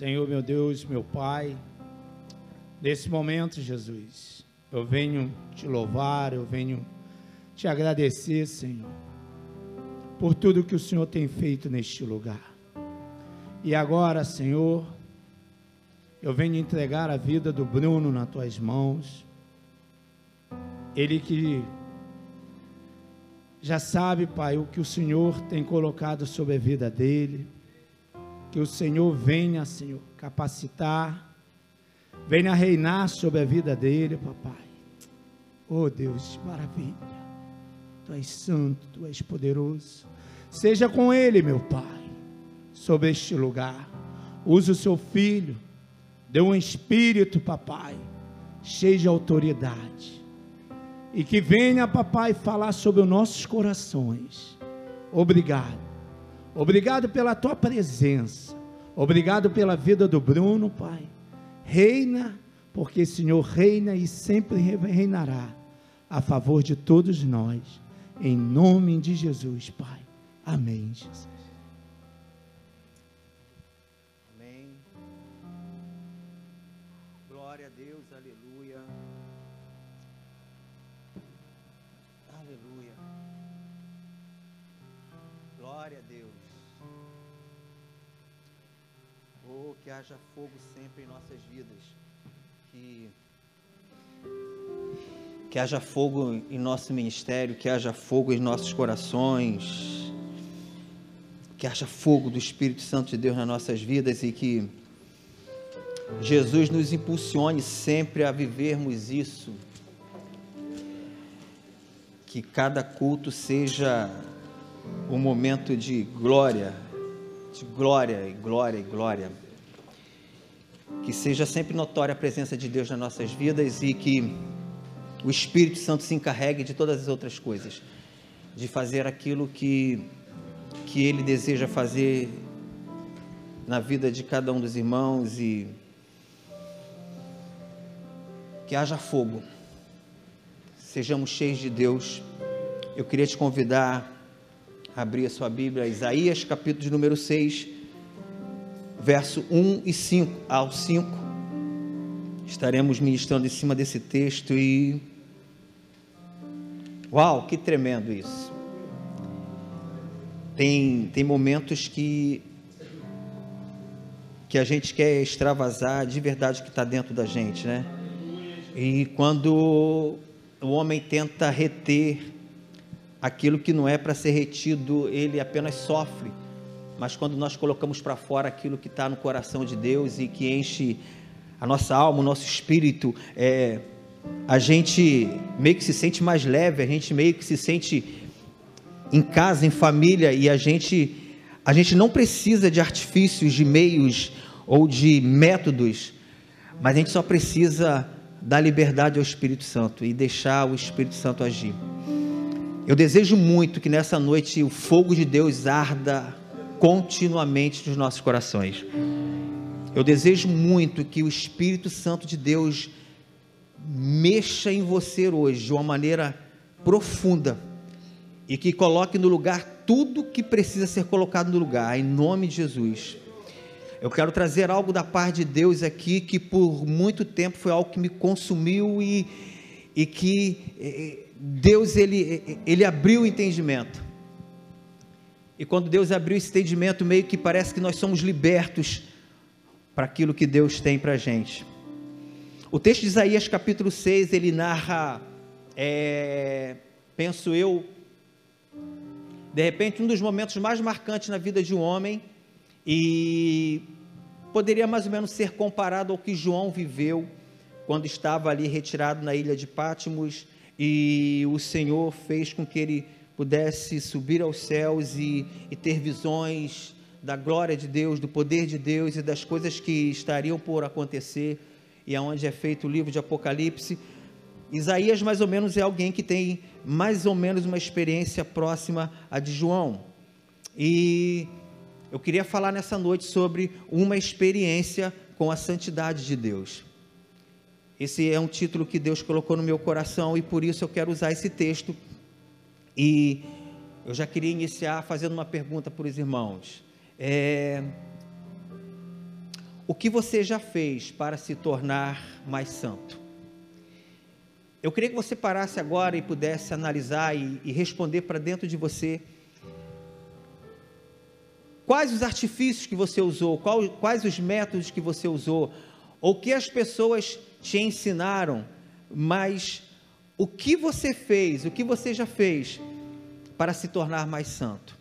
Senhor, meu Deus, meu Pai, nesse momento, Jesus, eu venho te louvar, eu venho te agradecer, Senhor, por tudo que o Senhor tem feito neste lugar. E agora, Senhor, eu venho entregar a vida do Bruno nas tuas mãos. Ele que já sabe, Pai, o que o Senhor tem colocado sobre a vida dele. Que o Senhor venha, Senhor, capacitar, venha reinar sobre a vida dele, papai. Oh Deus, maravilha. Tu és santo, tu és poderoso. Seja com ele, meu Pai, sobre este lugar. Use o seu filho Dê um espírito, papai, cheio de autoridade. E que venha, papai, falar sobre os nossos corações. Obrigado. Obrigado pela tua presença. Obrigado pela vida do Bruno, Pai. Reina, porque o Senhor reina e sempre reinará a favor de todos nós. Em nome de Jesus, Pai. Amém, Jesus. Que haja fogo sempre em nossas vidas. Que, que haja fogo em nosso ministério, que haja fogo em nossos corações, que haja fogo do Espírito Santo de Deus nas nossas vidas e que Jesus nos impulsione sempre a vivermos isso. Que cada culto seja um momento de glória, de glória e glória e glória que seja sempre notória a presença de Deus nas nossas vidas e que o Espírito Santo se encarregue de todas as outras coisas, de fazer aquilo que, que Ele deseja fazer na vida de cada um dos irmãos e que haja fogo, sejamos cheios de Deus. Eu queria te convidar a abrir a sua Bíblia, Isaías capítulo número 6 verso 1 e 5 ao 5. Estaremos ministrando em cima desse texto e. Uau, que tremendo isso! Tem, tem momentos que, que a gente quer extravasar de verdade o que está dentro da gente, né? E quando o homem tenta reter aquilo que não é para ser retido, ele apenas sofre mas quando nós colocamos para fora aquilo que está no coração de Deus e que enche a nossa alma, o nosso espírito, é, a gente meio que se sente mais leve, a gente meio que se sente em casa, em família, e a gente, a gente não precisa de artifícios, de meios ou de métodos, mas a gente só precisa dar liberdade ao Espírito Santo e deixar o Espírito Santo agir. Eu desejo muito que nessa noite o fogo de Deus arda continuamente nos nossos corações. Eu desejo muito que o Espírito Santo de Deus mexa em você hoje de uma maneira profunda e que coloque no lugar tudo que precisa ser colocado no lugar, em nome de Jesus. Eu quero trazer algo da parte de Deus aqui que por muito tempo foi algo que me consumiu e, e que eh, eh, Deus ele, eh, ele abriu o entendimento. E quando Deus abriu esse entendimento, meio que parece que nós somos libertos para aquilo que Deus tem para a gente. O texto de Isaías capítulo 6, ele narra, é, penso eu, de repente um dos momentos mais marcantes na vida de um homem e poderia mais ou menos ser comparado ao que João viveu quando estava ali retirado na ilha de Pátimos e o Senhor fez com que ele pudesse subir aos céus e, e ter visões da glória de Deus, do poder de Deus e das coisas que estariam por acontecer, e aonde é feito o livro de Apocalipse. Isaías, mais ou menos, é alguém que tem mais ou menos uma experiência próxima à de João. E eu queria falar nessa noite sobre uma experiência com a santidade de Deus. Esse é um título que Deus colocou no meu coração e por isso eu quero usar esse texto e eu já queria iniciar fazendo uma pergunta para os irmãos. É, o que você já fez para se tornar mais santo? Eu queria que você parasse agora e pudesse analisar e, e responder para dentro de você. Quais os artifícios que você usou? Qual, quais os métodos que você usou? Ou que as pessoas te ensinaram? Mas o que você fez, o que você já fez para se tornar mais santo?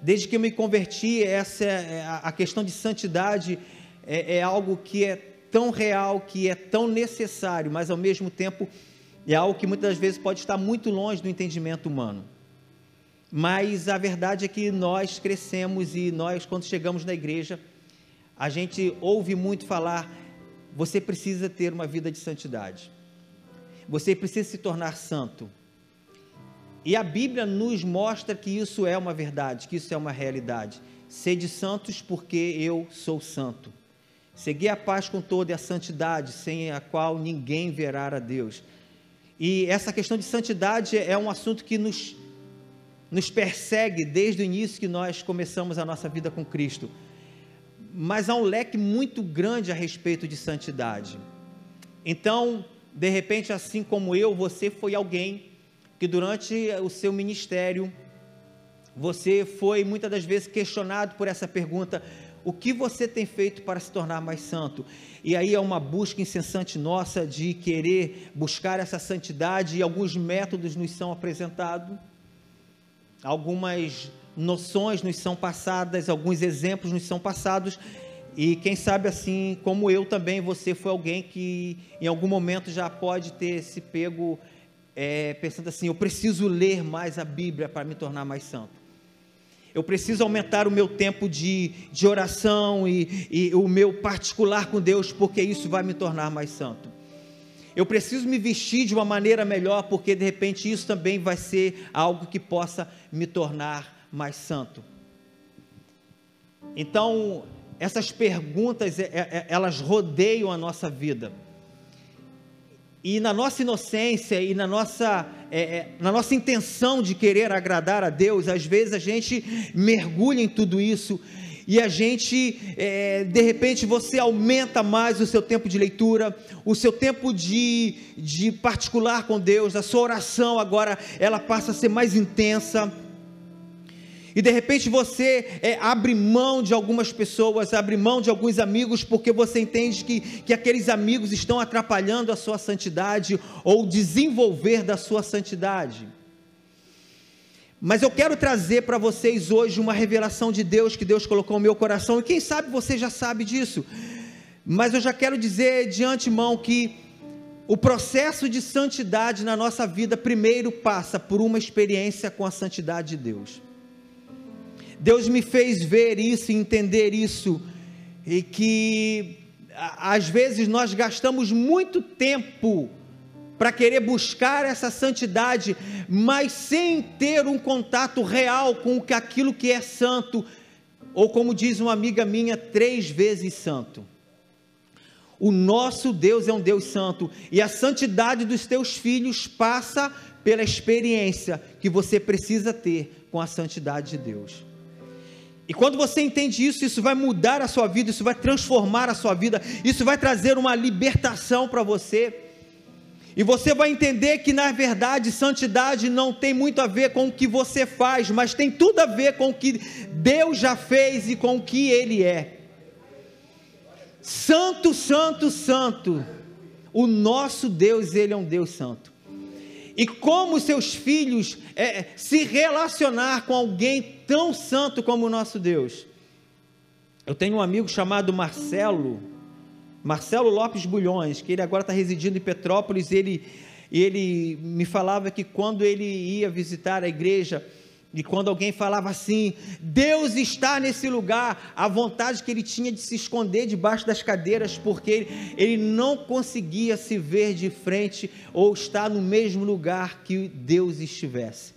Desde que eu me converti, essa é a questão de santidade é, é algo que é tão real, que é tão necessário, mas ao mesmo tempo é algo que muitas vezes pode estar muito longe do entendimento humano. Mas a verdade é que nós crescemos e nós, quando chegamos na igreja, a gente ouve muito falar: você precisa ter uma vida de santidade, você precisa se tornar santo. E a Bíblia nos mostra que isso é uma verdade, que isso é uma realidade. Sede santos, porque eu sou santo. Segui a paz com toda e a santidade, sem a qual ninguém verá a Deus. E essa questão de santidade é um assunto que nos, nos persegue desde o início que nós começamos a nossa vida com Cristo. Mas há um leque muito grande a respeito de santidade. Então, de repente, assim como eu, você foi alguém que durante o seu ministério você foi muitas das vezes questionado por essa pergunta: o que você tem feito para se tornar mais santo? E aí é uma busca incessante nossa de querer buscar essa santidade e alguns métodos nos são apresentados, algumas noções nos são passadas, alguns exemplos nos são passados. E quem sabe assim, como eu também, você foi alguém que em algum momento já pode ter se pego é, pensando assim: eu preciso ler mais a Bíblia para me tornar mais santo. Eu preciso aumentar o meu tempo de, de oração e, e o meu particular com Deus, porque isso vai me tornar mais santo. Eu preciso me vestir de uma maneira melhor, porque de repente isso também vai ser algo que possa me tornar mais santo. Então, essas perguntas, é, é, elas rodeiam a nossa vida. E na nossa inocência e na nossa, é, é, na nossa intenção de querer agradar a Deus, às vezes a gente mergulha em tudo isso e a gente, é, de repente, você aumenta mais o seu tempo de leitura, o seu tempo de, de particular com Deus, a sua oração agora ela passa a ser mais intensa e de repente você é, abre mão de algumas pessoas, abre mão de alguns amigos, porque você entende que, que aqueles amigos estão atrapalhando a sua santidade ou desenvolver da sua santidade. Mas eu quero trazer para vocês hoje uma revelação de Deus que Deus colocou no meu coração, e quem sabe você já sabe disso, mas eu já quero dizer de antemão que o processo de santidade na nossa vida primeiro passa por uma experiência com a santidade de Deus. Deus me fez ver isso entender isso, e que às vezes nós gastamos muito tempo para querer buscar essa santidade, mas sem ter um contato real com aquilo que é santo, ou como diz uma amiga minha, três vezes santo. O nosso Deus é um Deus santo, e a santidade dos teus filhos passa pela experiência que você precisa ter com a santidade de Deus. E quando você entende isso, isso vai mudar a sua vida, isso vai transformar a sua vida, isso vai trazer uma libertação para você. E você vai entender que na verdade santidade não tem muito a ver com o que você faz, mas tem tudo a ver com o que Deus já fez e com o que Ele é. Santo, santo, santo. O nosso Deus, Ele é um Deus santo e como seus filhos é, se relacionar com alguém tão santo como o nosso Deus. Eu tenho um amigo chamado Marcelo, Marcelo Lopes Bulhões, que ele agora está residindo em Petrópolis. Ele, ele me falava que quando ele ia visitar a igreja, e quando alguém falava assim, Deus está nesse lugar, a vontade que ele tinha de se esconder debaixo das cadeiras, porque ele, ele não conseguia se ver de frente ou estar no mesmo lugar que Deus estivesse.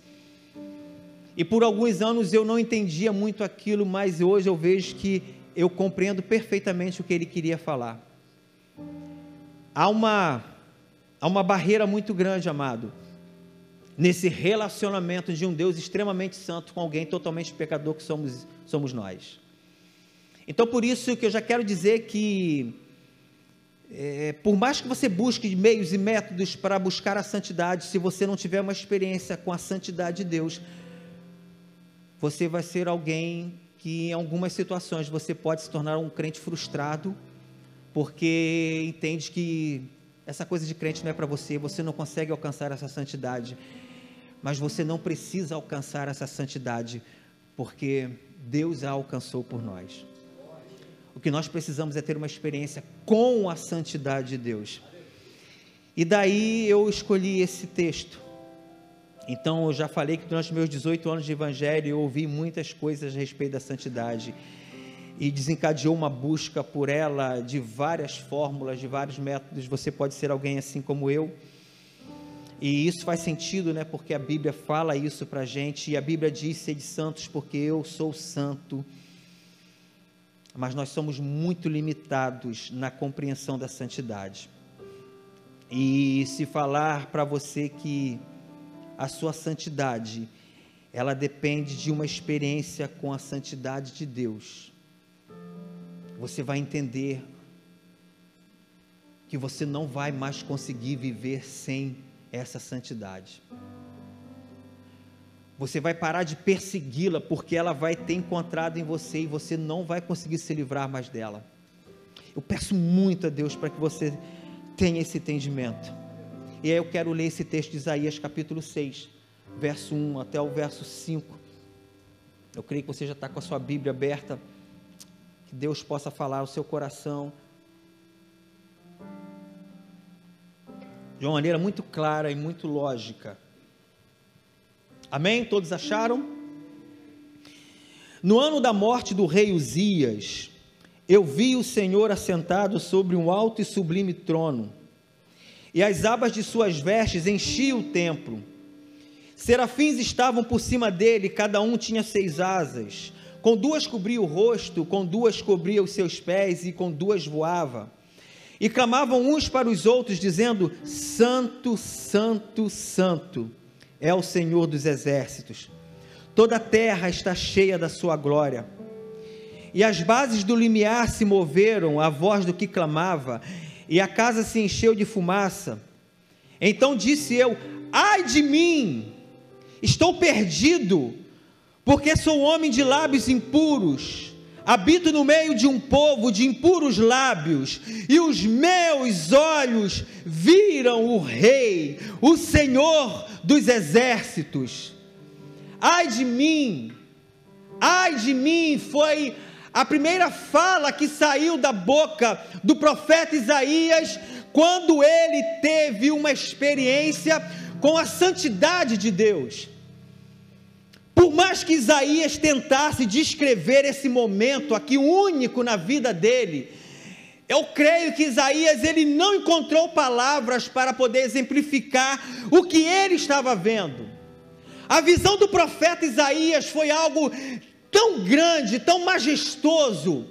E por alguns anos eu não entendia muito aquilo, mas hoje eu vejo que eu compreendo perfeitamente o que ele queria falar. Há uma, há uma barreira muito grande, amado nesse relacionamento de um Deus extremamente santo com alguém totalmente pecador que somos, somos nós. Então, por isso que eu já quero dizer que, é, por mais que você busque meios e métodos para buscar a santidade, se você não tiver uma experiência com a santidade de Deus, você vai ser alguém que, em algumas situações, você pode se tornar um crente frustrado, porque entende que essa coisa de crente não é para você, você não consegue alcançar essa santidade. Mas você não precisa alcançar essa santidade, porque Deus a alcançou por nós. O que nós precisamos é ter uma experiência com a santidade de Deus. E daí eu escolhi esse texto. Então eu já falei que durante meus 18 anos de evangelho eu ouvi muitas coisas a respeito da santidade e desencadeou uma busca por ela de várias fórmulas, de vários métodos. Você pode ser alguém assim como eu. E isso faz sentido, né? Porque a Bíblia fala isso para gente e a Bíblia diz: "Sede santos, porque eu sou santo". Mas nós somos muito limitados na compreensão da santidade. E se falar para você que a sua santidade ela depende de uma experiência com a santidade de Deus você vai entender que você não vai mais conseguir viver sem essa santidade. Você vai parar de persegui-la porque ela vai ter encontrado em você e você não vai conseguir se livrar mais dela. Eu peço muito a Deus para que você tenha esse entendimento. E aí eu quero ler esse texto de Isaías capítulo 6, verso 1 até o verso 5. Eu creio que você já está com a sua Bíblia aberta que Deus possa falar ao seu coração de uma maneira muito clara e muito lógica. Amém? Todos acharam? No ano da morte do rei Uzias, eu vi o Senhor assentado sobre um alto e sublime trono, e as abas de suas vestes enchiam o templo. Serafins estavam por cima dele, cada um tinha seis asas. Com duas cobria o rosto, com duas cobria os seus pés e com duas voava. E clamavam uns para os outros, dizendo: Santo, Santo, Santo é o Senhor dos exércitos. Toda a terra está cheia da sua glória. E as bases do limiar se moveram à voz do que clamava, e a casa se encheu de fumaça. Então disse eu: Ai de mim, estou perdido porque sou homem de lábios impuros, habito no meio de um povo de impuros lábios, e os meus olhos viram o Rei, o Senhor dos exércitos. Ai de mim, ai de mim, foi a primeira fala que saiu da boca do profeta Isaías quando ele teve uma experiência com a santidade de Deus. Por mais que Isaías tentasse descrever esse momento aqui único na vida dele, eu creio que Isaías ele não encontrou palavras para poder exemplificar o que ele estava vendo. A visão do profeta Isaías foi algo tão grande, tão majestoso,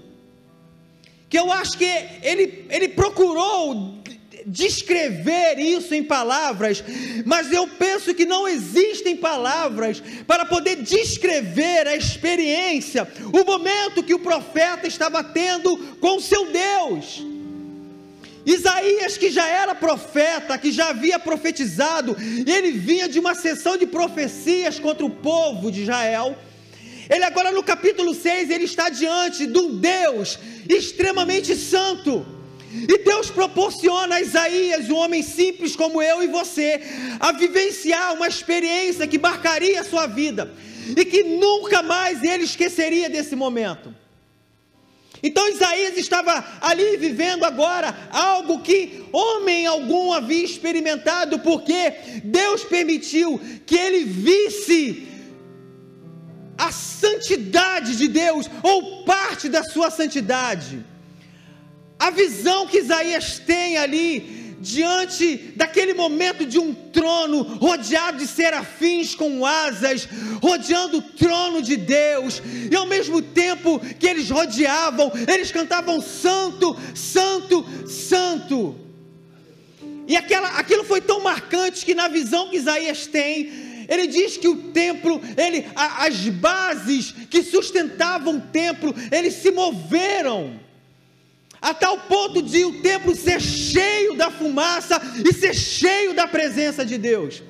que eu acho que ele, ele procurou descrever isso em palavras, mas eu penso que não existem palavras para poder descrever a experiência, o momento que o profeta estava tendo com seu Deus. Isaías, que já era profeta, que já havia profetizado, ele vinha de uma sessão de profecias contra o povo de Israel. Ele agora no capítulo 6, ele está diante de um Deus extremamente santo e Deus proporciona a Isaías, um homem simples como eu e você, a vivenciar uma experiência que marcaria a sua vida e que nunca mais ele esqueceria desse momento. Então Isaías estava ali vivendo agora algo que homem algum havia experimentado, porque Deus permitiu que ele visse a santidade de Deus, ou parte da sua santidade. A visão que Isaías tem ali, diante daquele momento de um trono rodeado de serafins com asas, rodeando o trono de Deus, e ao mesmo tempo que eles rodeavam, eles cantavam: Santo, Santo, Santo. E aquela, aquilo foi tão marcante que na visão que Isaías tem, Ele diz que o templo, ele, a, as bases que sustentavam o templo, eles se moveram a tal ponto de o templo ser cheio da fumaça e ser cheio da presença de Deus.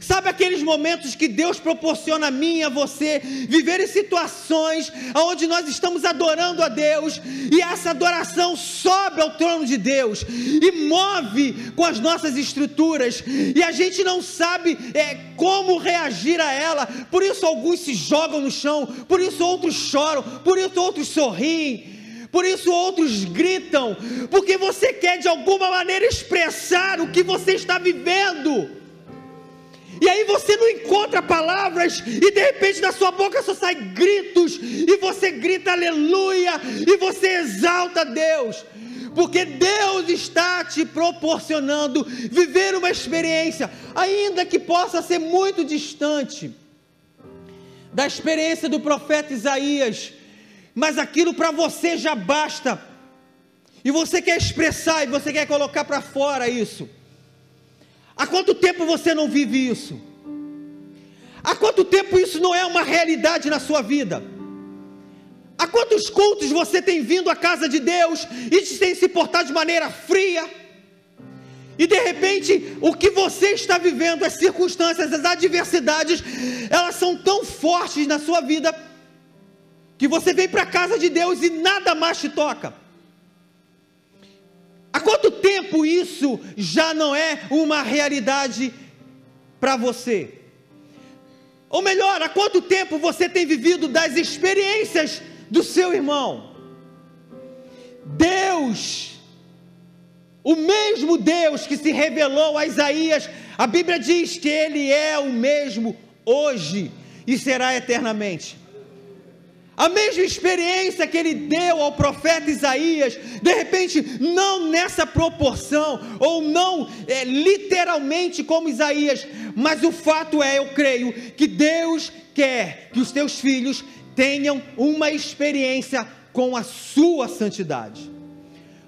Sabe aqueles momentos que Deus proporciona a mim e a você viver em situações onde nós estamos adorando a Deus e essa adoração sobe ao trono de Deus e move com as nossas estruturas e a gente não sabe é, como reagir a ela. Por isso alguns se jogam no chão, por isso outros choram, por isso outros sorriem. Por isso outros gritam, porque você quer de alguma maneira expressar o que você está vivendo. E aí você não encontra palavras, e de repente da sua boca só sai gritos, e você grita aleluia, e você exalta Deus, porque Deus está te proporcionando viver uma experiência, ainda que possa ser muito distante da experiência do profeta Isaías, mas aquilo para você já basta, e você quer expressar, e você quer colocar para fora isso. Há quanto tempo você não vive isso? Há quanto tempo isso não é uma realidade na sua vida? Há quantos cultos você tem vindo à casa de Deus e tem se portado de maneira fria? E de repente, o que você está vivendo, as circunstâncias, as adversidades, elas são tão fortes na sua vida que você vem para a casa de Deus e nada mais te toca. Há quanto tempo isso já não é uma realidade para você? Ou melhor, há quanto tempo você tem vivido das experiências do seu irmão? Deus, o mesmo Deus que se revelou a Isaías, a Bíblia diz que Ele é o mesmo hoje e será eternamente. A mesma experiência que ele deu ao profeta Isaías, de repente, não nessa proporção, ou não é, literalmente como Isaías, mas o fato é, eu creio, que Deus quer que os teus filhos tenham uma experiência com a sua santidade,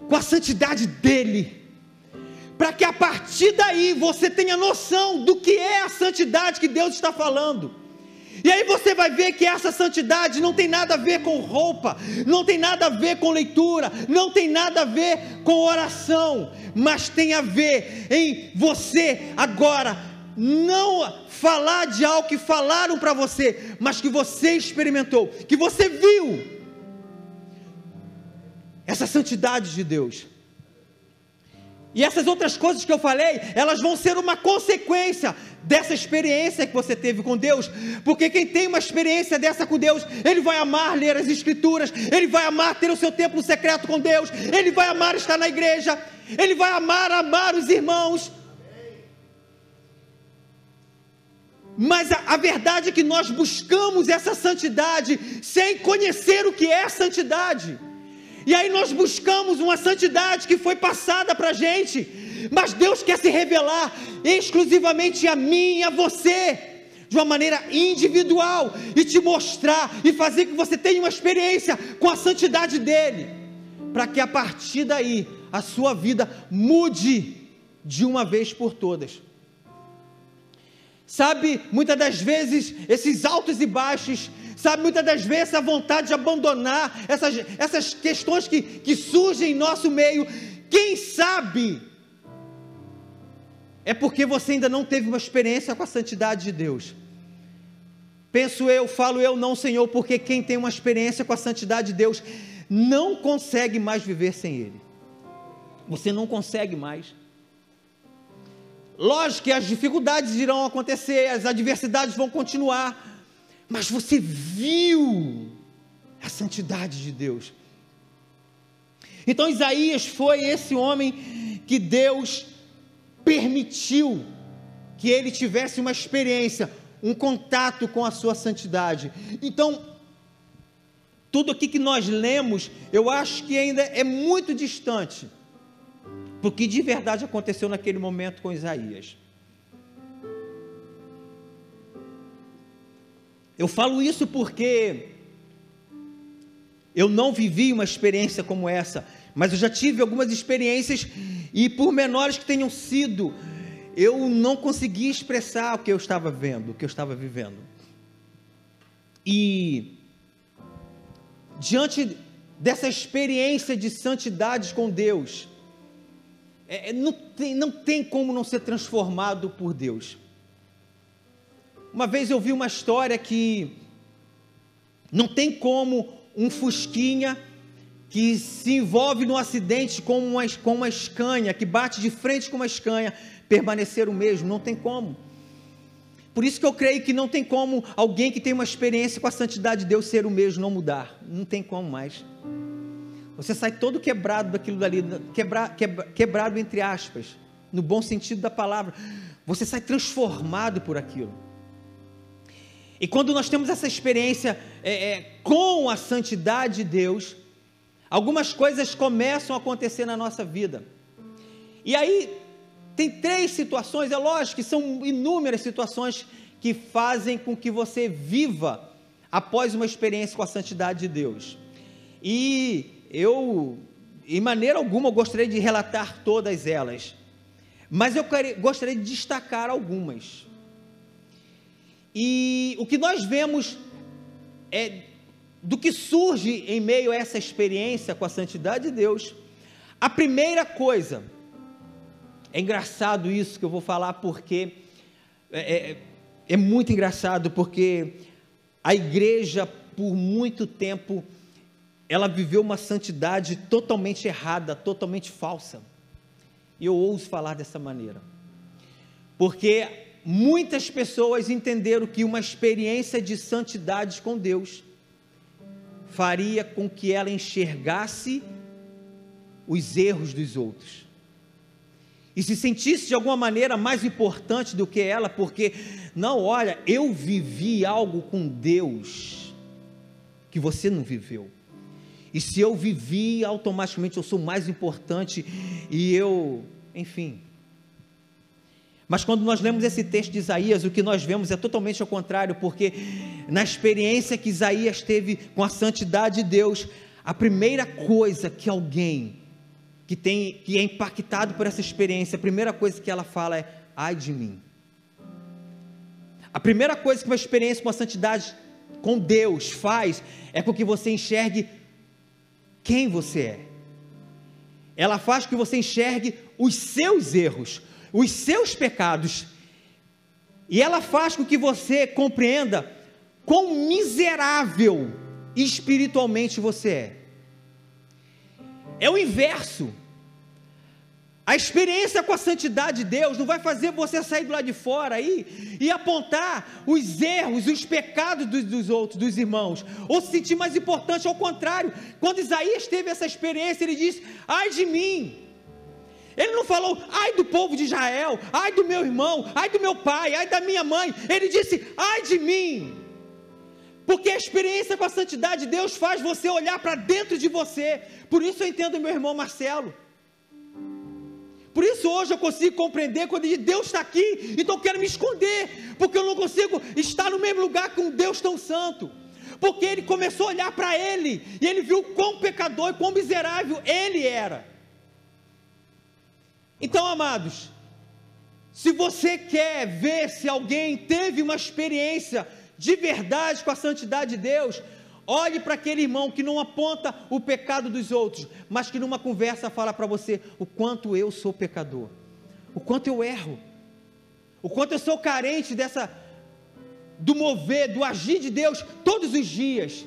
com a santidade dele, para que a partir daí você tenha noção do que é a santidade que Deus está falando. E aí você vai ver que essa santidade não tem nada a ver com roupa, não tem nada a ver com leitura, não tem nada a ver com oração, mas tem a ver em você agora não falar de algo que falaram para você, mas que você experimentou, que você viu. Essa santidade de Deus. E essas outras coisas que eu falei, elas vão ser uma consequência dessa experiência que você teve com Deus, porque quem tem uma experiência dessa com Deus, ele vai amar ler as Escrituras, ele vai amar ter o seu templo secreto com Deus, ele vai amar estar na igreja, ele vai amar amar os irmãos. Mas a, a, verdade é que nós buscamos essa santidade sem conhecer o que é santidade. E aí nós buscamos uma santidade que foi passada para a gente, mas Deus quer se revelar exclusivamente a mim e a você, de uma maneira individual, e te mostrar e fazer que você tenha uma experiência com a santidade dEle, para que a partir daí a sua vida mude de uma vez por todas. Sabe, muitas das vezes, esses altos e baixos Sabe, muitas das vezes a vontade de abandonar essas, essas questões que, que surgem em nosso meio, quem sabe é porque você ainda não teve uma experiência com a santidade de Deus. Penso eu, falo eu, não, Senhor, porque quem tem uma experiência com a santidade de Deus não consegue mais viver sem Ele. Você não consegue mais. Lógico que as dificuldades irão acontecer, as adversidades vão continuar, mas você viu a santidade de Deus. Então Isaías foi esse homem que Deus permitiu que ele tivesse uma experiência, um contato com a sua santidade. Então, tudo aqui que nós lemos, eu acho que ainda é muito distante, porque de verdade aconteceu naquele momento com Isaías. Eu falo isso porque eu não vivi uma experiência como essa, mas eu já tive algumas experiências, e por menores que tenham sido, eu não conseguia expressar o que eu estava vendo, o que eu estava vivendo. E diante dessa experiência de santidade com Deus, é, é, não, tem, não tem como não ser transformado por Deus. Uma vez eu vi uma história que não tem como um Fusquinha que se envolve num acidente com uma, com uma escanha, que bate de frente com uma escanha, permanecer o mesmo, não tem como. Por isso que eu creio que não tem como alguém que tem uma experiência com a santidade de Deus ser o mesmo, não mudar. Não tem como mais. Você sai todo quebrado daquilo dali, quebra, quebra, quebrado entre aspas, no bom sentido da palavra. Você sai transformado por aquilo. E quando nós temos essa experiência é, é, com a santidade de Deus, algumas coisas começam a acontecer na nossa vida. E aí, tem três situações, é lógico que são inúmeras situações que fazem com que você viva após uma experiência com a santidade de Deus. E eu, em maneira alguma, gostaria de relatar todas elas, mas eu gostaria de destacar algumas. E o que nós vemos é do que surge em meio a essa experiência com a santidade de Deus. A primeira coisa, é engraçado isso que eu vou falar porque é, é, é muito engraçado porque a igreja por muito tempo ela viveu uma santidade totalmente errada, totalmente falsa. E eu ouso falar dessa maneira. Porque muitas pessoas entenderam que uma experiência de santidade com Deus faria com que ela enxergasse os erros dos outros. E se sentisse de alguma maneira mais importante do que ela, porque, não, olha, eu vivi algo com Deus que você não viveu. E se eu vivi, automaticamente eu sou mais importante e eu, enfim, mas quando nós lemos esse texto de Isaías, o que nós vemos é totalmente ao contrário, porque na experiência que Isaías teve com a santidade de Deus, a primeira coisa que alguém que tem que é impactado por essa experiência, a primeira coisa que ela fala é: "Ai de mim". A primeira coisa que uma experiência com a santidade com Deus faz é com que você enxergue quem você é. Ela faz com que você enxergue os seus erros, os seus pecados, e ela faz com que você compreenda quão miserável espiritualmente você é. É o inverso. A experiência com a santidade de Deus não vai fazer você sair do lado de fora aí e apontar os erros, os pecados dos, dos, outros, dos irmãos, ou se sentir mais importante. Ao contrário, quando Isaías teve essa experiência, ele disse: Ai de mim, ele não falou, ai do povo de Israel, ai do meu irmão, ai do meu pai, ai da minha mãe. Ele disse, ai de mim. Porque a experiência com a santidade de Deus faz você olhar para dentro de você. Por isso eu entendo meu irmão Marcelo. Por isso hoje eu consigo compreender quando ele diz, Deus está aqui, então eu quero me esconder, porque eu não consigo estar no mesmo lugar com um Deus tão santo. Porque ele começou a olhar para ele, e ele viu quão pecador e quão miserável ele era. Então, amados, se você quer ver se alguém teve uma experiência de verdade com a santidade de Deus, olhe para aquele irmão que não aponta o pecado dos outros, mas que numa conversa fala para você o quanto eu sou pecador, o quanto eu erro, o quanto eu sou carente dessa do mover, do agir de Deus todos os dias.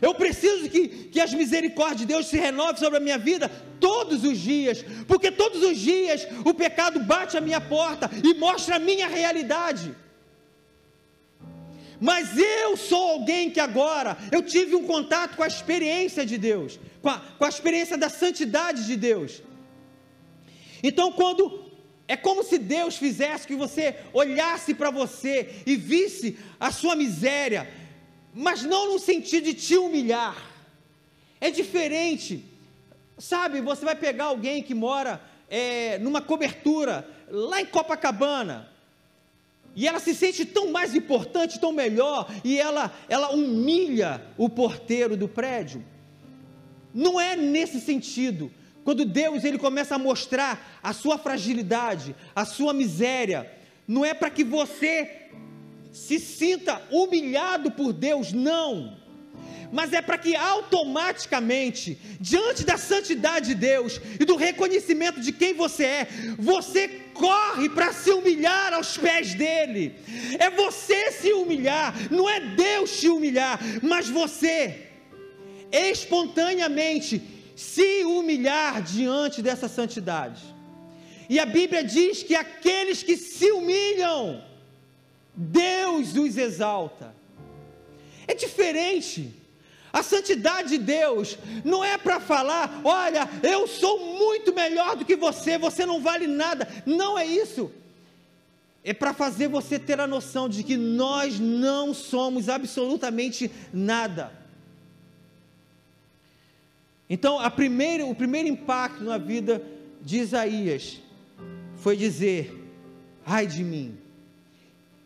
Eu preciso que, que as misericórdias de Deus se renovem sobre a minha vida todos os dias, porque todos os dias o pecado bate a minha porta e mostra a minha realidade. Mas eu sou alguém que agora eu tive um contato com a experiência de Deus, com a, com a experiência da santidade de Deus. Então, quando é como se Deus fizesse que você olhasse para você e visse a sua miséria, mas não no sentido de te humilhar. É diferente. Sabe, você vai pegar alguém que mora é, numa cobertura lá em Copacabana, e ela se sente tão mais importante, tão melhor, e ela, ela humilha o porteiro do prédio. Não é nesse sentido. Quando Deus ele começa a mostrar a sua fragilidade, a sua miséria, não é para que você se sinta humilhado por Deus, não. Mas é para que automaticamente, diante da santidade de Deus e do reconhecimento de quem você é, você corre para se humilhar aos pés dele. É você se humilhar, não é Deus te humilhar, mas você espontaneamente se humilhar diante dessa santidade. E a Bíblia diz que aqueles que se humilham, Deus os exalta. É diferente. A santidade de Deus não é para falar, olha, eu sou muito melhor do que você, você não vale nada. Não é isso. É para fazer você ter a noção de que nós não somos absolutamente nada. Então, primeira, o primeiro impacto na vida de Isaías foi dizer: ai de mim.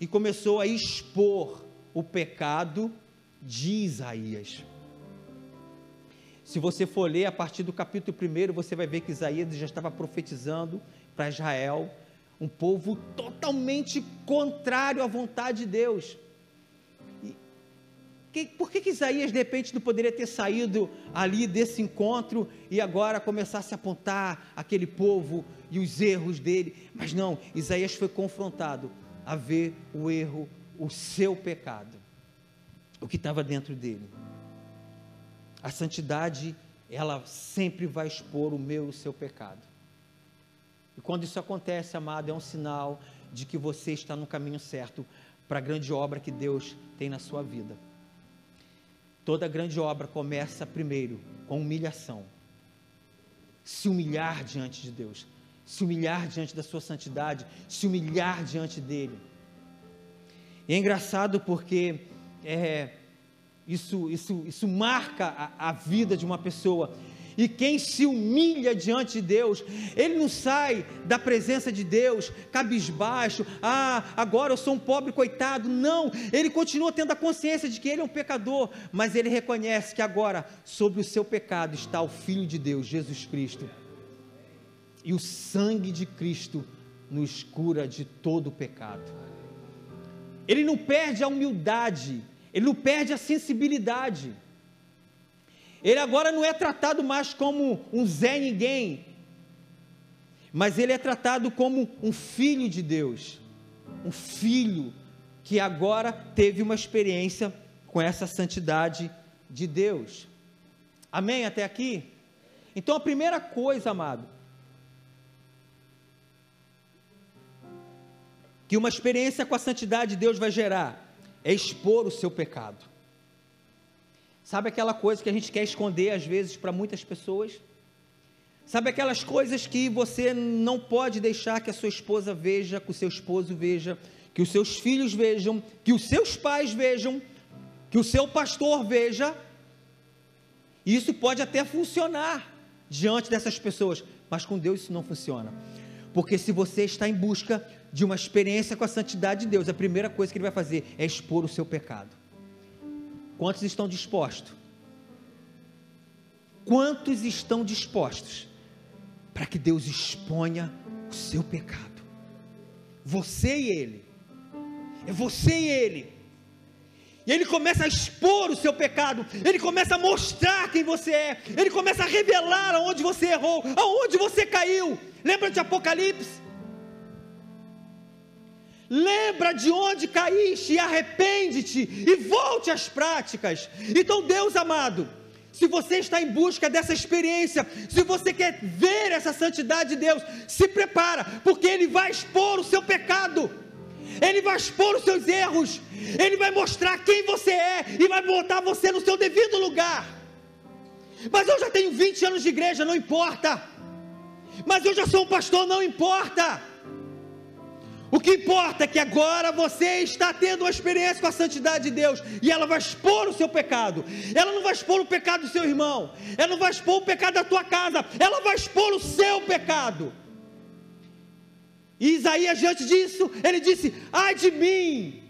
E começou a expor o pecado de Isaías. Se você for ler a partir do capítulo 1, você vai ver que Isaías já estava profetizando para Israel, um povo totalmente contrário à vontade de Deus. Que, por que, que Isaías de repente não poderia ter saído ali desse encontro e agora começasse a apontar aquele povo e os erros dele? Mas não, Isaías foi confrontado a ver o erro, o seu pecado, o que estava dentro dele. A santidade, ela sempre vai expor o meu e o seu pecado. E quando isso acontece, amado, é um sinal de que você está no caminho certo para a grande obra que Deus tem na sua vida. Toda grande obra começa primeiro com humilhação. Se humilhar diante de Deus, se humilhar diante da sua santidade, se humilhar diante dele. E é engraçado porque é, isso, isso, isso marca a, a vida de uma pessoa. E quem se humilha diante de Deus, ele não sai da presença de Deus cabisbaixo, ah, agora eu sou um pobre coitado. Não, ele continua tendo a consciência de que ele é um pecador, mas ele reconhece que agora, sobre o seu pecado, está o Filho de Deus, Jesus Cristo. E o sangue de Cristo nos cura de todo o pecado. Ele não perde a humildade, ele não perde a sensibilidade. Ele agora não é tratado mais como um Zé Ninguém, mas ele é tratado como um filho de Deus, um filho que agora teve uma experiência com essa santidade de Deus. Amém até aqui? Então a primeira coisa, amado, que uma experiência com a santidade de Deus vai gerar é expor o seu pecado. Sabe aquela coisa que a gente quer esconder às vezes para muitas pessoas? Sabe aquelas coisas que você não pode deixar que a sua esposa veja, que o seu esposo veja, que os seus filhos vejam, que os seus pais vejam, que o seu pastor veja? Isso pode até funcionar diante dessas pessoas, mas com Deus isso não funciona. Porque se você está em busca de uma experiência com a santidade de Deus, a primeira coisa que ele vai fazer é expor o seu pecado. Quantos estão dispostos? Quantos estão dispostos para que Deus exponha o seu pecado? Você e ele. É você e ele. E ele começa a expor o seu pecado, ele começa a mostrar quem você é, ele começa a revelar aonde você errou, aonde você caiu. Lembra de Apocalipse? Lembra de onde caíste e arrepende-te e volte às práticas. Então, Deus amado, se você está em busca dessa experiência, se você quer ver essa santidade de Deus, se prepara, porque Ele vai expor o seu pecado, Ele vai expor os seus erros, Ele vai mostrar quem você é e vai botar você no seu devido lugar. Mas eu já tenho 20 anos de igreja, não importa. Mas eu já sou um pastor, não importa. O que importa é que agora você está tendo uma experiência com a santidade de Deus e ela vai expor o seu pecado. Ela não vai expor o pecado do seu irmão, ela não vai expor o pecado da tua casa, ela vai expor o seu pecado. E Isaías, diante disso, ele disse: Ai de mim.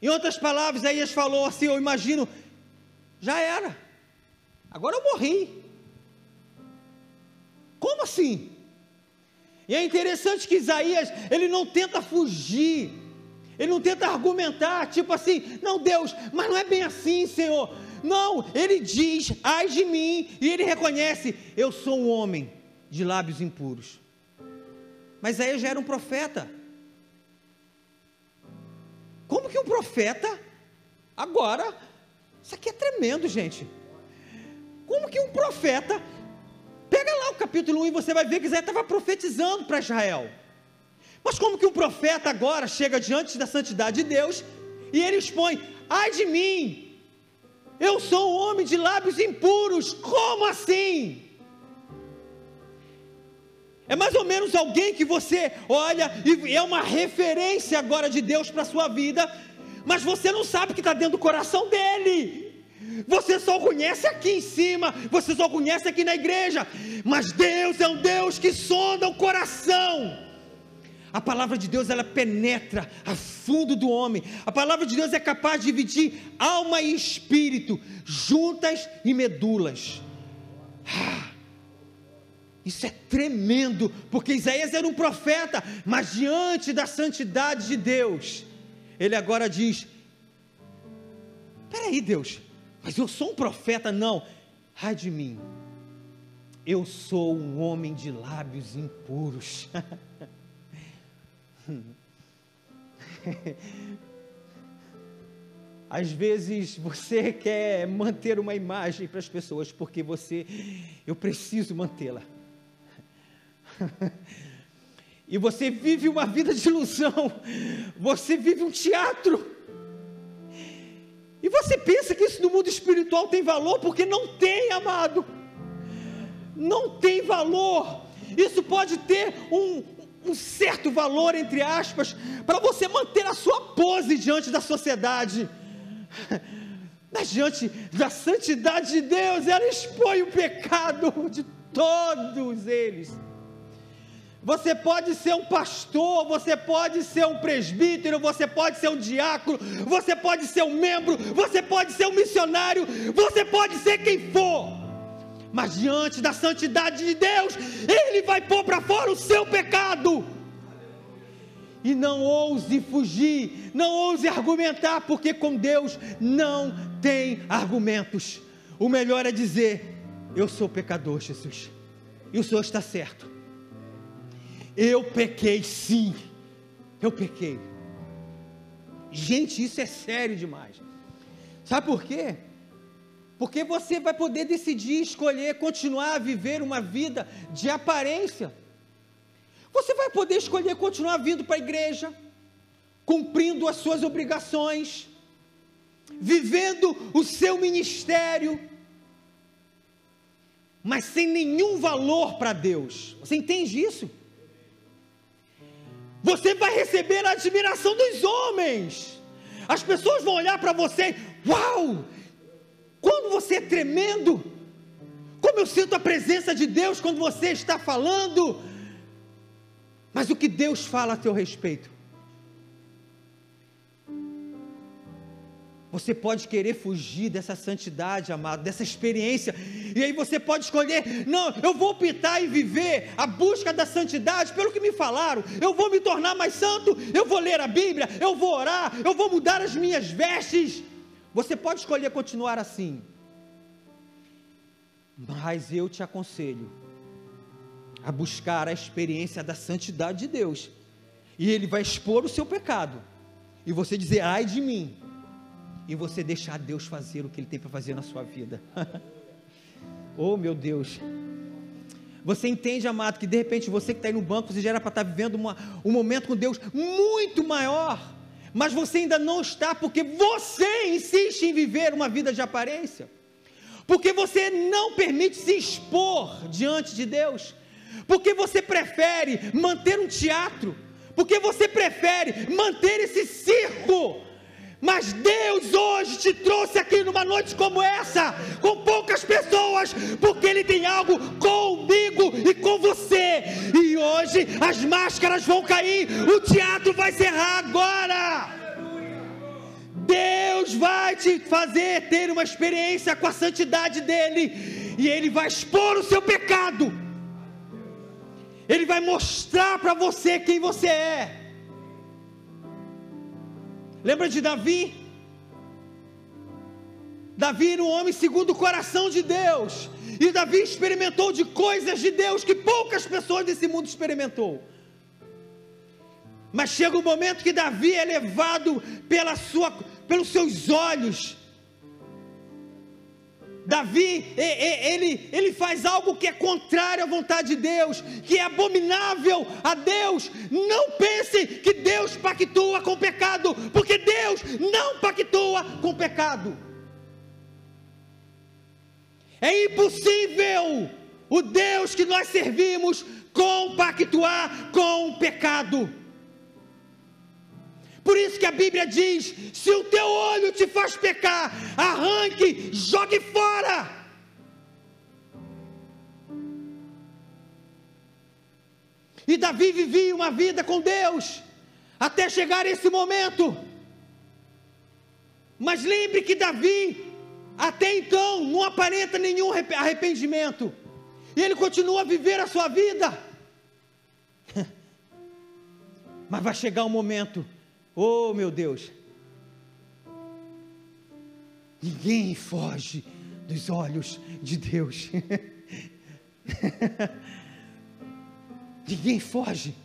Em outras palavras, Isaías falou assim: Eu imagino, já era, agora eu morri. assim? E é interessante que Isaías, ele não tenta fugir, ele não tenta argumentar, tipo assim, não, Deus, mas não é bem assim, Senhor. Não, ele diz, ai de mim, e ele reconhece, eu sou um homem de lábios impuros. Mas Isaías já era um profeta. Como que um profeta, agora, isso aqui é tremendo, gente. Como que um profeta Pega lá o capítulo 1 e você vai ver que Isaías estava profetizando para Israel. Mas como que um profeta agora chega diante da santidade de Deus e ele expõe: ai de mim, eu sou um homem de lábios impuros, como assim? É mais ou menos alguém que você olha e é uma referência agora de Deus para a sua vida, mas você não sabe o que está dentro do coração dele. Você só conhece aqui em cima, você só conhece aqui na igreja, mas Deus é um Deus que sonda o coração. A palavra de Deus ela penetra a fundo do homem. A palavra de Deus é capaz de dividir alma e espírito, juntas e medulas. Ah, isso é tremendo, porque Isaías era um profeta, mas diante da santidade de Deus, ele agora diz: Peraí, Deus, mas eu sou um profeta, não. Ai de mim. Eu sou um homem de lábios impuros. Às vezes você quer manter uma imagem para as pessoas porque você, eu preciso mantê-la. E você vive uma vida de ilusão, você vive um teatro. E você pensa que isso no mundo espiritual tem valor? Porque não tem, amado. Não tem valor. Isso pode ter um, um certo valor, entre aspas, para você manter a sua pose diante da sociedade. Mas diante da santidade de Deus, ela expõe o pecado de todos eles. Você pode ser um pastor, você pode ser um presbítero, você pode ser um diácono, você pode ser um membro, você pode ser um missionário, você pode ser quem for. Mas diante da santidade de Deus, Ele vai pôr para fora o seu pecado. E não ouse fugir, não ouse argumentar, porque com Deus não tem argumentos. O melhor é dizer: Eu sou pecador, Jesus, e o Senhor está certo eu pequei sim. Eu pequei. Gente, isso é sério demais. Sabe por quê? Porque você vai poder decidir, escolher, continuar a viver uma vida de aparência. Você vai poder escolher continuar vindo para a igreja, cumprindo as suas obrigações, vivendo o seu ministério, mas sem nenhum valor para Deus. Você entende isso? Você vai receber a admiração dos homens. As pessoas vão olhar para você, uau! Quando você é tremendo, como eu sinto a presença de Deus quando você está falando. Mas o que Deus fala a teu respeito? Você pode querer fugir dessa santidade, amado, dessa experiência, e aí você pode escolher: não, eu vou optar e viver a busca da santidade, pelo que me falaram, eu vou me tornar mais santo, eu vou ler a Bíblia, eu vou orar, eu vou mudar as minhas vestes. Você pode escolher continuar assim, mas eu te aconselho a buscar a experiência da santidade de Deus, e Ele vai expor o seu pecado, e você dizer: ai de mim e você deixar Deus fazer o que Ele tem para fazer na sua vida. oh, meu Deus. Você entende, amado, que de repente você que está aí no banco, você já era para estar tá vivendo uma, um momento com Deus muito maior, mas você ainda não está, porque você insiste em viver uma vida de aparência, porque você não permite se expor diante de Deus, porque você prefere manter um teatro, porque você prefere manter esse circo mas Deus hoje te trouxe aqui numa noite como essa, com poucas pessoas, porque Ele tem algo comigo e com você. E hoje as máscaras vão cair, o teatro vai cerrar agora. Deus vai te fazer ter uma experiência com a santidade dEle, e Ele vai expor o seu pecado. Ele vai mostrar para você quem você é. Lembra de Davi? Davi era um homem segundo o coração de Deus. E Davi experimentou de coisas de Deus que poucas pessoas desse mundo experimentou. Mas chega um momento que Davi é levado pela sua, pelos seus olhos. Davi, ele, ele faz algo que é contrário à vontade de Deus, que é abominável a Deus. Não pense que Deus pactua com o pecado, Deus não pactua com o pecado. É impossível o Deus que nós servimos compactuar com o pecado. Por isso que a Bíblia diz: se o teu olho te faz pecar, arranque, jogue fora. E Davi vivia uma vida com Deus, até chegar esse momento. Mas lembre que Davi, até então, não aparenta nenhum arrependimento, e ele continua a viver a sua vida. Mas vai chegar um momento Oh, meu Deus! Ninguém foge dos olhos de Deus. Ninguém foge.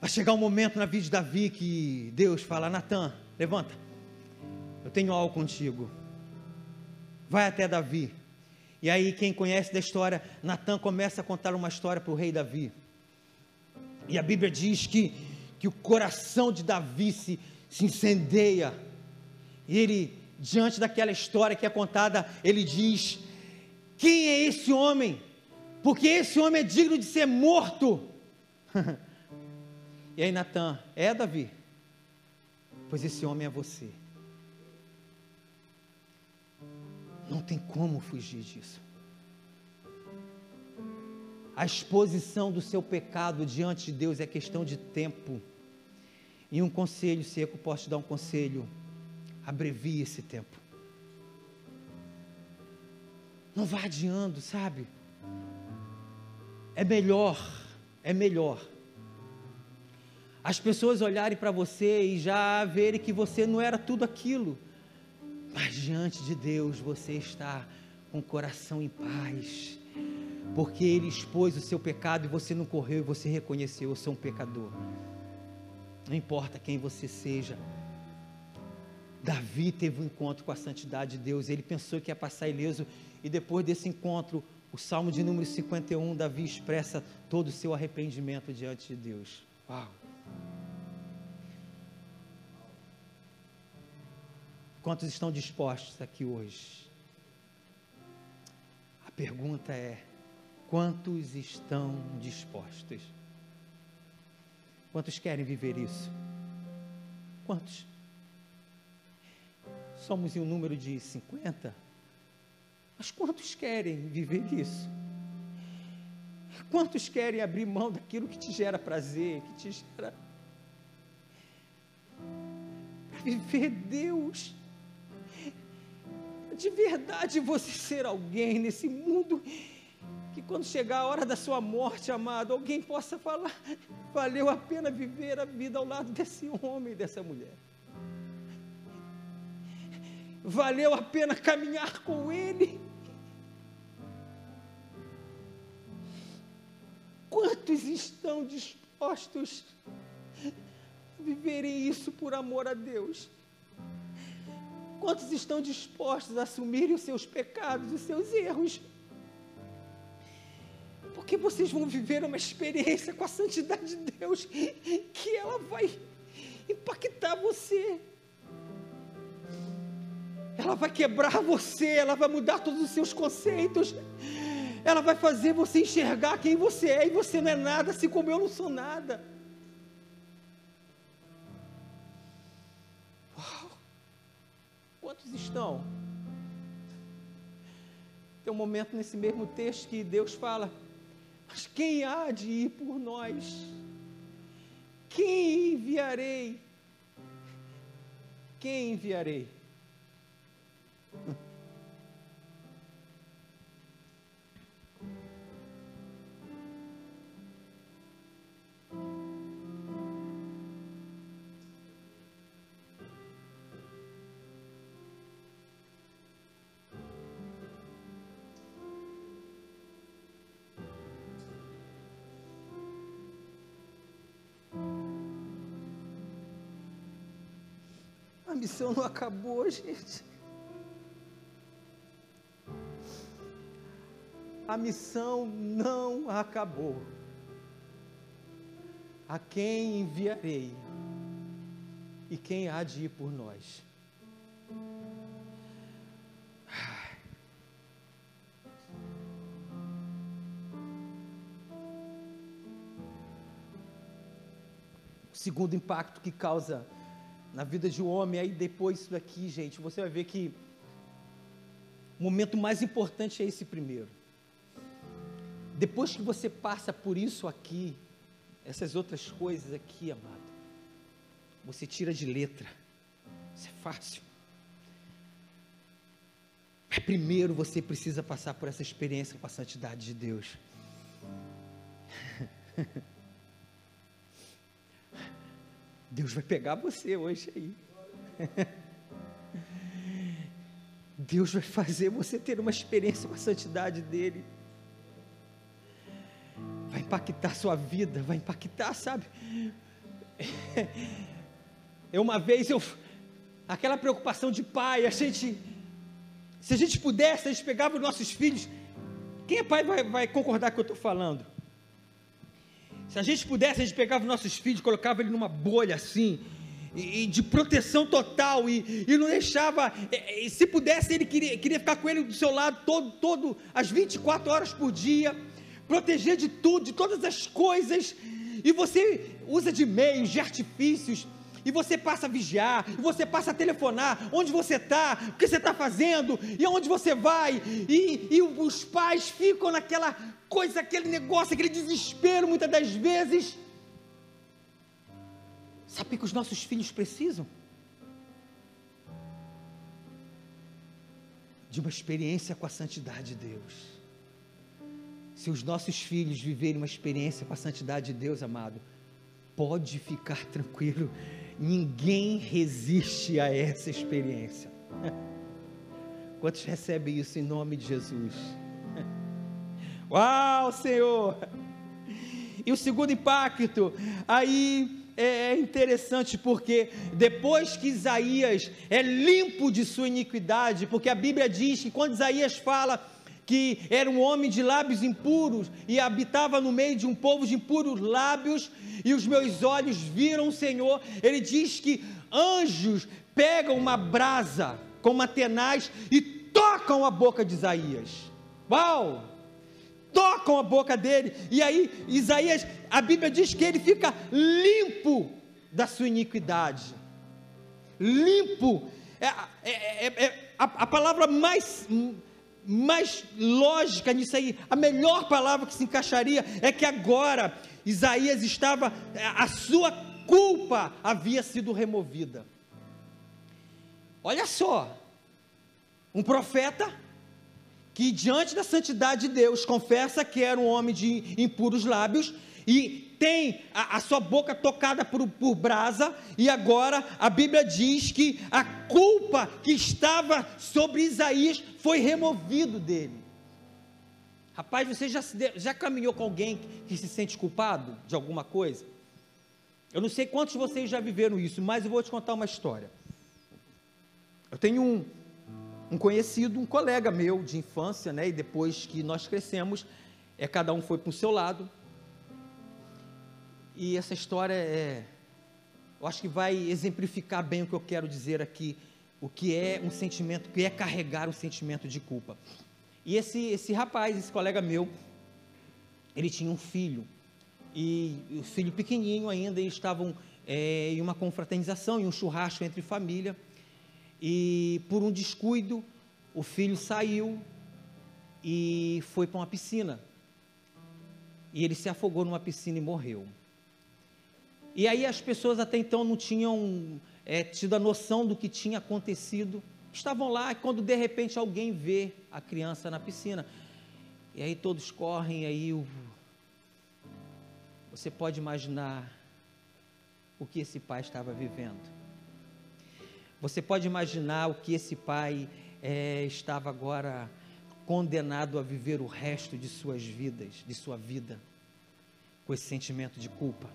Vai chegar um momento na vida de Davi que Deus fala: Natan, levanta. Eu tenho algo contigo. Vai até Davi. E aí, quem conhece da história, Natan começa a contar uma história para o rei Davi. E a Bíblia diz que que o coração de Davi se, se incendeia. E ele, diante daquela história que é contada, ele diz: Quem é esse homem? Porque esse homem é digno de ser morto. e aí, Natan, é Davi? Pois esse homem é você. Não tem como fugir disso. A exposição do seu pecado diante de Deus é questão de tempo. E um conselho seco, posso te dar um conselho: abrevie esse tempo. Não vá adiando, sabe? É melhor, é melhor. As pessoas olharem para você e já verem que você não era tudo aquilo, mas diante de Deus você está com o coração em paz porque ele expôs o seu pecado e você não correu e você reconheceu, eu sou um pecador. Não importa quem você seja. Davi teve um encontro com a santidade de Deus, ele pensou que ia passar ileso, e depois desse encontro, o Salmo de número 51, Davi expressa todo o seu arrependimento diante de Deus. Uau! Quantos estão dispostos aqui hoje? A pergunta é: Quantos estão dispostos? Quantos querem viver isso? Quantos? Somos em um número de 50? Mas quantos querem viver isso? Quantos querem abrir mão daquilo que te gera prazer, que te gera. para viver Deus? De verdade você ser alguém nesse mundo que quando chegar a hora da sua morte, amado, alguém possa falar: valeu a pena viver a vida ao lado desse homem, dessa mulher. Valeu a pena caminhar com ele. Quantos estão dispostos a viverem isso por amor a Deus? Quantos estão dispostos a assumirem os seus pecados, os seus erros? porque vocês vão viver uma experiência com a santidade de Deus que ela vai impactar você. Ela vai quebrar você, ela vai mudar todos os seus conceitos. Ela vai fazer você enxergar quem você é e você não é nada, assim como eu não sou nada. Quantos estão? Tem um momento nesse mesmo texto que Deus fala: mas quem há de ir por nós? Quem enviarei? Quem enviarei? Missão não acabou, gente. A missão não acabou. A quem enviarei? E quem há de ir por nós? O segundo impacto que causa na vida de um homem, aí depois isso daqui, gente, você vai ver que o momento mais importante é esse primeiro. Depois que você passa por isso aqui, essas outras coisas aqui, amado, você tira de letra. Isso é fácil. Mas primeiro você precisa passar por essa experiência com a santidade de Deus. Deus vai pegar você hoje aí. Deus vai fazer você ter uma experiência com a santidade dEle. Vai impactar sua vida, vai impactar, sabe? Eu uma vez eu aquela preocupação de pai, a gente se a gente pudesse, a gente pegava os nossos filhos. Quem é pai vai, vai concordar com o que eu estou falando? Se a gente pudesse, a gente pegava os nossos filhos, colocava ele numa bolha assim, e, e de proteção total, e, e não deixava, e, e, se pudesse, ele queria, queria ficar com ele do seu lado todo, todo, as 24 horas por dia, proteger de tudo, de todas as coisas, e você usa de meios, de artifícios, e você passa a vigiar, e você passa a telefonar, onde você está, o que você está fazendo, e aonde você vai, e, e os pais ficam naquela coisa, aquele negócio, aquele desespero, muitas das vezes. Sabe o que os nossos filhos precisam? De uma experiência com a santidade de Deus. Se os nossos filhos viverem uma experiência com a santidade de Deus, amado, pode ficar tranquilo, ninguém resiste a essa experiência. Quantos recebem isso em nome de Jesus? Uau, Senhor! E o segundo impacto, aí é, é interessante porque depois que Isaías é limpo de sua iniquidade, porque a Bíblia diz que quando Isaías fala que era um homem de lábios impuros e habitava no meio de um povo de impuros lábios, e os meus olhos viram o Senhor, ele diz que anjos pegam uma brasa com uma tenaz e tocam a boca de Isaías. Uau! tocam a boca dele, e aí Isaías, a Bíblia diz que ele fica limpo da sua iniquidade. Limpo, é, é, é, é a, a, palavra mais, mais lógica nisso aí, a melhor palavra que se encaixaria é que agora Isaías estava, a sua culpa havia sido removida. Olha só, um profeta que diante da santidade de Deus confessa que era um homem de impuros lábios e tem a, a sua boca tocada por, por brasa, e agora a Bíblia diz que a culpa que estava sobre Isaías foi removido dele. Rapaz, você já, já caminhou com alguém que se sente culpado de alguma coisa? Eu não sei quantos de vocês já viveram isso, mas eu vou te contar uma história. Eu tenho um, um conhecido, um colega meu de infância, né? E depois que nós crescemos, é cada um foi para o seu lado. E essa história é, eu acho que vai exemplificar bem o que eu quero dizer aqui, o que é um sentimento, o que é carregar um sentimento de culpa. E esse esse rapaz, esse colega meu, ele tinha um filho e o filho pequenininho ainda, eles estavam é, em uma confraternização, em um churrasco entre família e por um descuido, o filho saiu e foi para uma piscina. E ele se afogou numa piscina e morreu. E aí as pessoas até então não tinham é, tido a noção do que tinha acontecido. Estavam lá quando de repente alguém vê a criança na piscina. E aí todos correm, aí o... você pode imaginar o que esse pai estava vivendo. Você pode imaginar o que esse pai é, estava agora condenado a viver o resto de suas vidas, de sua vida, com esse sentimento de culpa.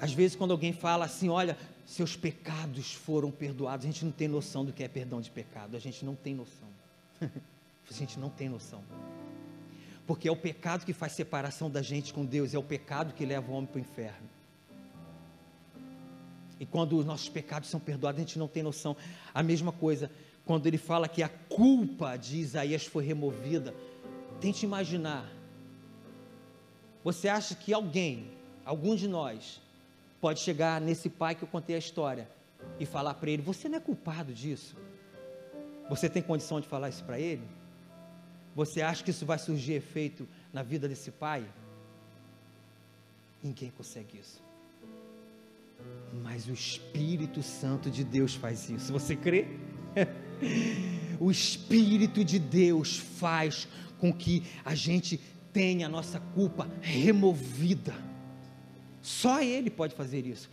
Às vezes, quando alguém fala assim, olha, seus pecados foram perdoados, a gente não tem noção do que é perdão de pecado, a gente não tem noção. a gente não tem noção. Porque é o pecado que faz separação da gente com Deus, é o pecado que leva o homem para o inferno. E quando os nossos pecados são perdoados, a gente não tem noção. A mesma coisa, quando ele fala que a culpa de Isaías foi removida, tente imaginar. Você acha que alguém, algum de nós, pode chegar nesse pai que eu contei a história e falar para ele: Você não é culpado disso? Você tem condição de falar isso para ele? Você acha que isso vai surgir efeito na vida desse pai? Ninguém consegue isso. Mas o Espírito Santo de Deus faz isso. Você crê? o Espírito de Deus faz com que a gente tenha a nossa culpa removida. Só Ele pode fazer isso.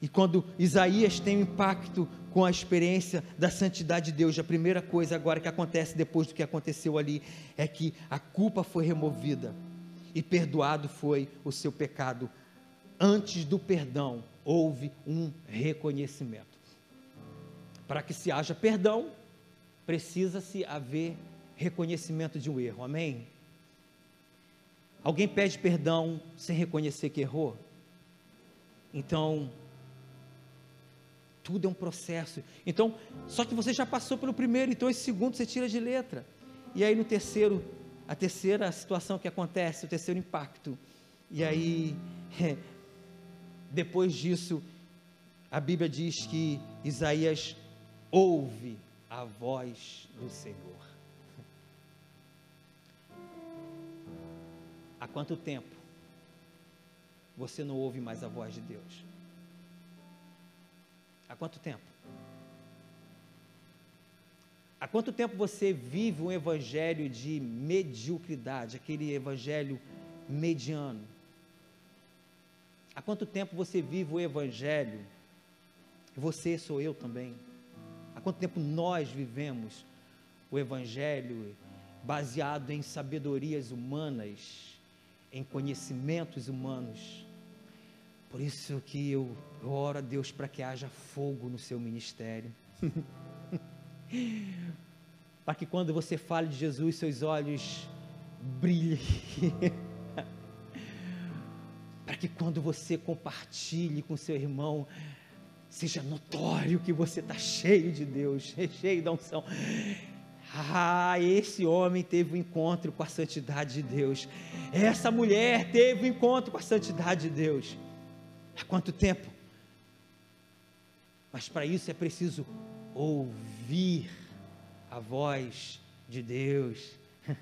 E quando Isaías tem um impacto com a experiência da santidade de Deus, a primeira coisa agora que acontece depois do que aconteceu ali é que a culpa foi removida e perdoado foi o seu pecado. Antes do perdão, houve um reconhecimento. Para que se haja perdão, precisa-se haver reconhecimento de um erro. Amém? Alguém pede perdão sem reconhecer que errou? Então, tudo é um processo. Então, só que você já passou pelo primeiro, então esse segundo você tira de letra. E aí no terceiro, a terceira situação que acontece, o terceiro impacto. E aí, depois disso, a Bíblia diz que Isaías ouve a voz do Senhor. Há quanto tempo você não ouve mais a voz de Deus? Há quanto tempo? Há quanto tempo você vive um evangelho de mediocridade, aquele evangelho mediano? Há quanto tempo você vive o evangelho? Você sou eu também. Há quanto tempo nós vivemos o evangelho baseado em sabedorias humanas, em conhecimentos humanos? Por isso que eu, oro a Deus para que haja fogo no seu ministério. para que quando você fale de Jesus, seus olhos brilhem. para que quando você compartilhe com seu irmão, seja notório que você está cheio de Deus, cheio da unção. Ah, esse homem teve um encontro com a santidade de Deus. Essa mulher teve um encontro com a santidade de Deus. Há quanto tempo? Mas para isso é preciso ouvir a voz de Deus.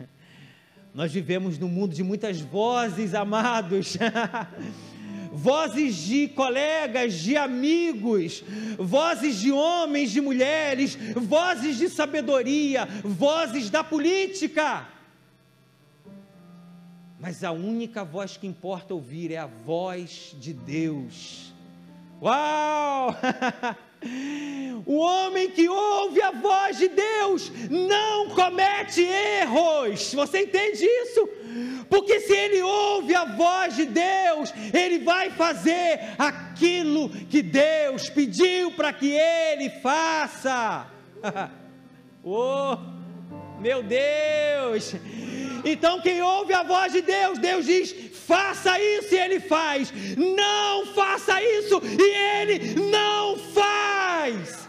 Nós vivemos num mundo de muitas vozes, amados. vozes de colegas, de amigos, vozes de homens, de mulheres, vozes de sabedoria, vozes da política. Mas a única voz que importa ouvir é a voz de Deus. Uau! O homem que ouve a voz de Deus não comete erros. Você entende isso? Porque se ele ouve a voz de Deus, ele vai fazer aquilo que Deus pediu para que ele faça. oh, meu Deus! Então, quem ouve a voz de Deus, Deus diz: faça isso e ele faz. Não faça isso e ele não faz.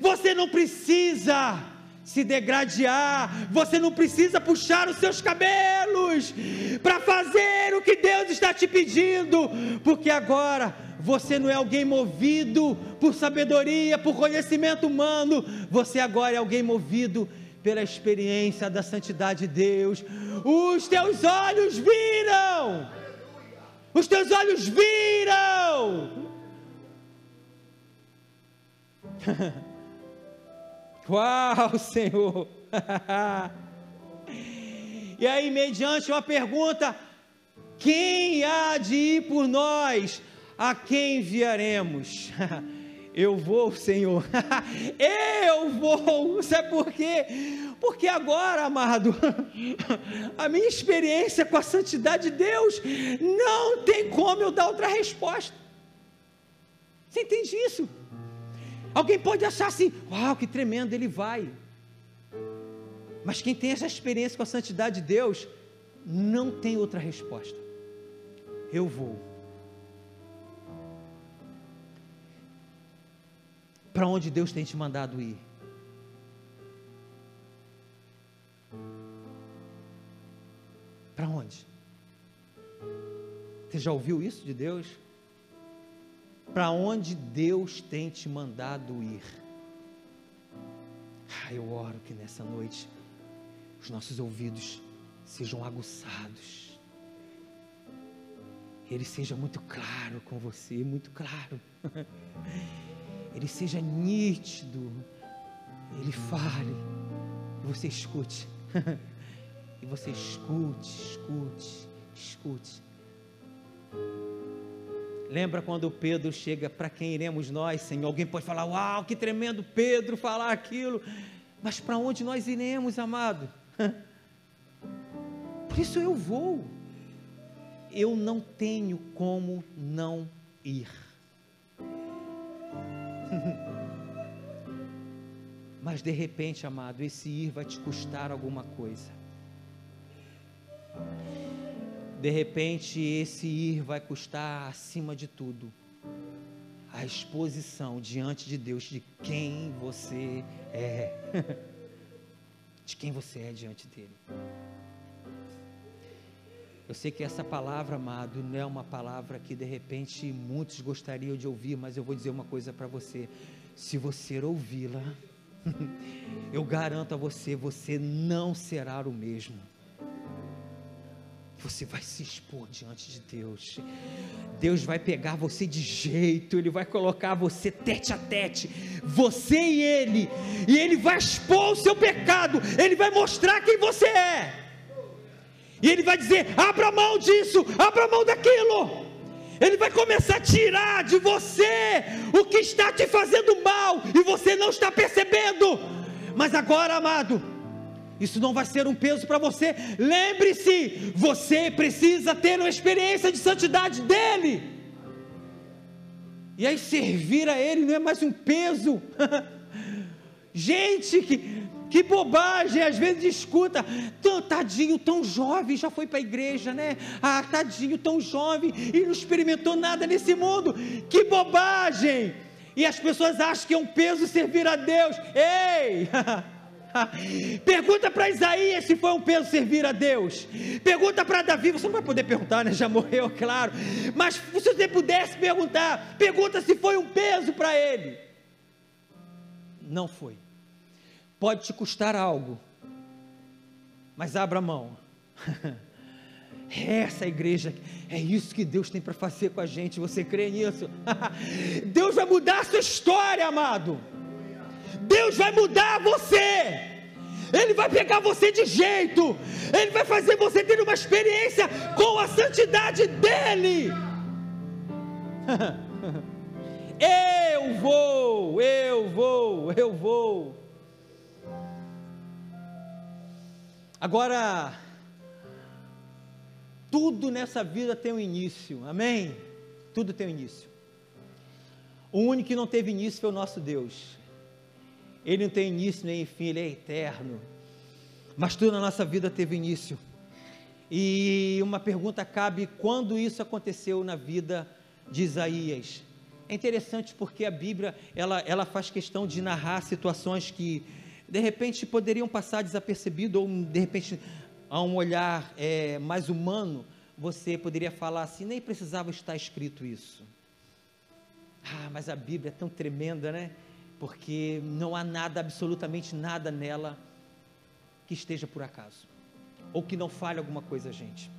Você não precisa se degradear, você não precisa puxar os seus cabelos para fazer o que Deus está te pedindo, porque agora você não é alguém movido por sabedoria, por conhecimento humano, você agora é alguém movido pela experiência da santidade de Deus. Os teus olhos viram, os teus olhos viram. Uau, Senhor! e aí, mediante uma pergunta: quem há de ir por nós? A quem enviaremos? Eu vou, Senhor. Eu vou. Sabe por quê? Porque agora, amado, a minha experiência com a santidade de Deus não tem como eu dar outra resposta. Você entende isso? Alguém pode achar assim, uau, que tremendo, ele vai. Mas quem tem essa experiência com a santidade de Deus, não tem outra resposta. Eu vou. Para onde Deus tem te mandado ir? Para onde? Você já ouviu isso de Deus? Para onde Deus tem te mandado ir? Ah, eu oro que nessa noite os nossos ouvidos sejam aguçados. Ele seja muito claro com você, muito claro. Ele seja nítido. Ele fale. Você escute. E você escute, escute, escute. Lembra quando Pedro chega, para quem iremos nós, Senhor? Alguém pode falar, uau, que tremendo Pedro falar aquilo. Mas para onde nós iremos, amado? Por isso eu vou. Eu não tenho como não ir. Mas de repente, amado, esse ir vai te custar alguma coisa. De repente, esse ir vai custar, acima de tudo, a exposição diante de Deus de quem você é. de quem você é diante dele. Eu sei que essa palavra, amado, não é uma palavra que de repente muitos gostariam de ouvir, mas eu vou dizer uma coisa para você: se você ouvi-la, eu garanto a você, você não será o mesmo você vai se expor diante de Deus. Deus vai pegar você de jeito, Ele vai colocar você tete a tete, você e Ele, e Ele vai expor o seu pecado, Ele vai mostrar quem você é, e Ele vai dizer: abra mão disso, abra mão daquilo. Ele vai começar a tirar de você o que está te fazendo mal e você não está percebendo. Mas agora, amado, isso não vai ser um peso para você. Lembre-se, você precisa ter uma experiência de santidade dele. E aí servir a ele não é mais um peso. Gente, que, que bobagem, às vezes escuta, tadinho, tão jovem, já foi para a igreja, né? Ah, tadinho, tão jovem, e não experimentou nada nesse mundo, que bobagem! E as pessoas acham que é um peso servir a Deus, ei! Pergunta para Isaías se foi um peso servir a Deus. Pergunta para Davi, você não vai poder perguntar, né? Já morreu, claro. Mas se você pudesse perguntar, pergunta se foi um peso para ele. Não foi. Pode te custar algo, mas abra mão. Essa igreja, é isso que Deus tem para fazer com a gente. Você crê nisso? Deus vai mudar a sua história, amado. Deus vai mudar você. Ele vai pegar você de jeito. Ele vai fazer você ter uma experiência com a santidade dele. Eu vou, eu vou, eu vou. Agora, tudo nessa vida tem um início, amém? Tudo tem um início. O único que não teve início foi o nosso Deus. Ele não tem início nem fim, ele é eterno. Mas tudo na nossa vida teve início. E uma pergunta cabe: quando isso aconteceu na vida de Isaías? É interessante porque a Bíblia ela, ela faz questão de narrar situações que de repente poderiam passar desapercebido ou de repente a um olhar é, mais humano você poderia falar assim nem precisava estar escrito isso. Ah, mas a Bíblia é tão tremenda, né? Porque não há nada, absolutamente nada nela que esteja por acaso, ou que não fale alguma coisa, gente.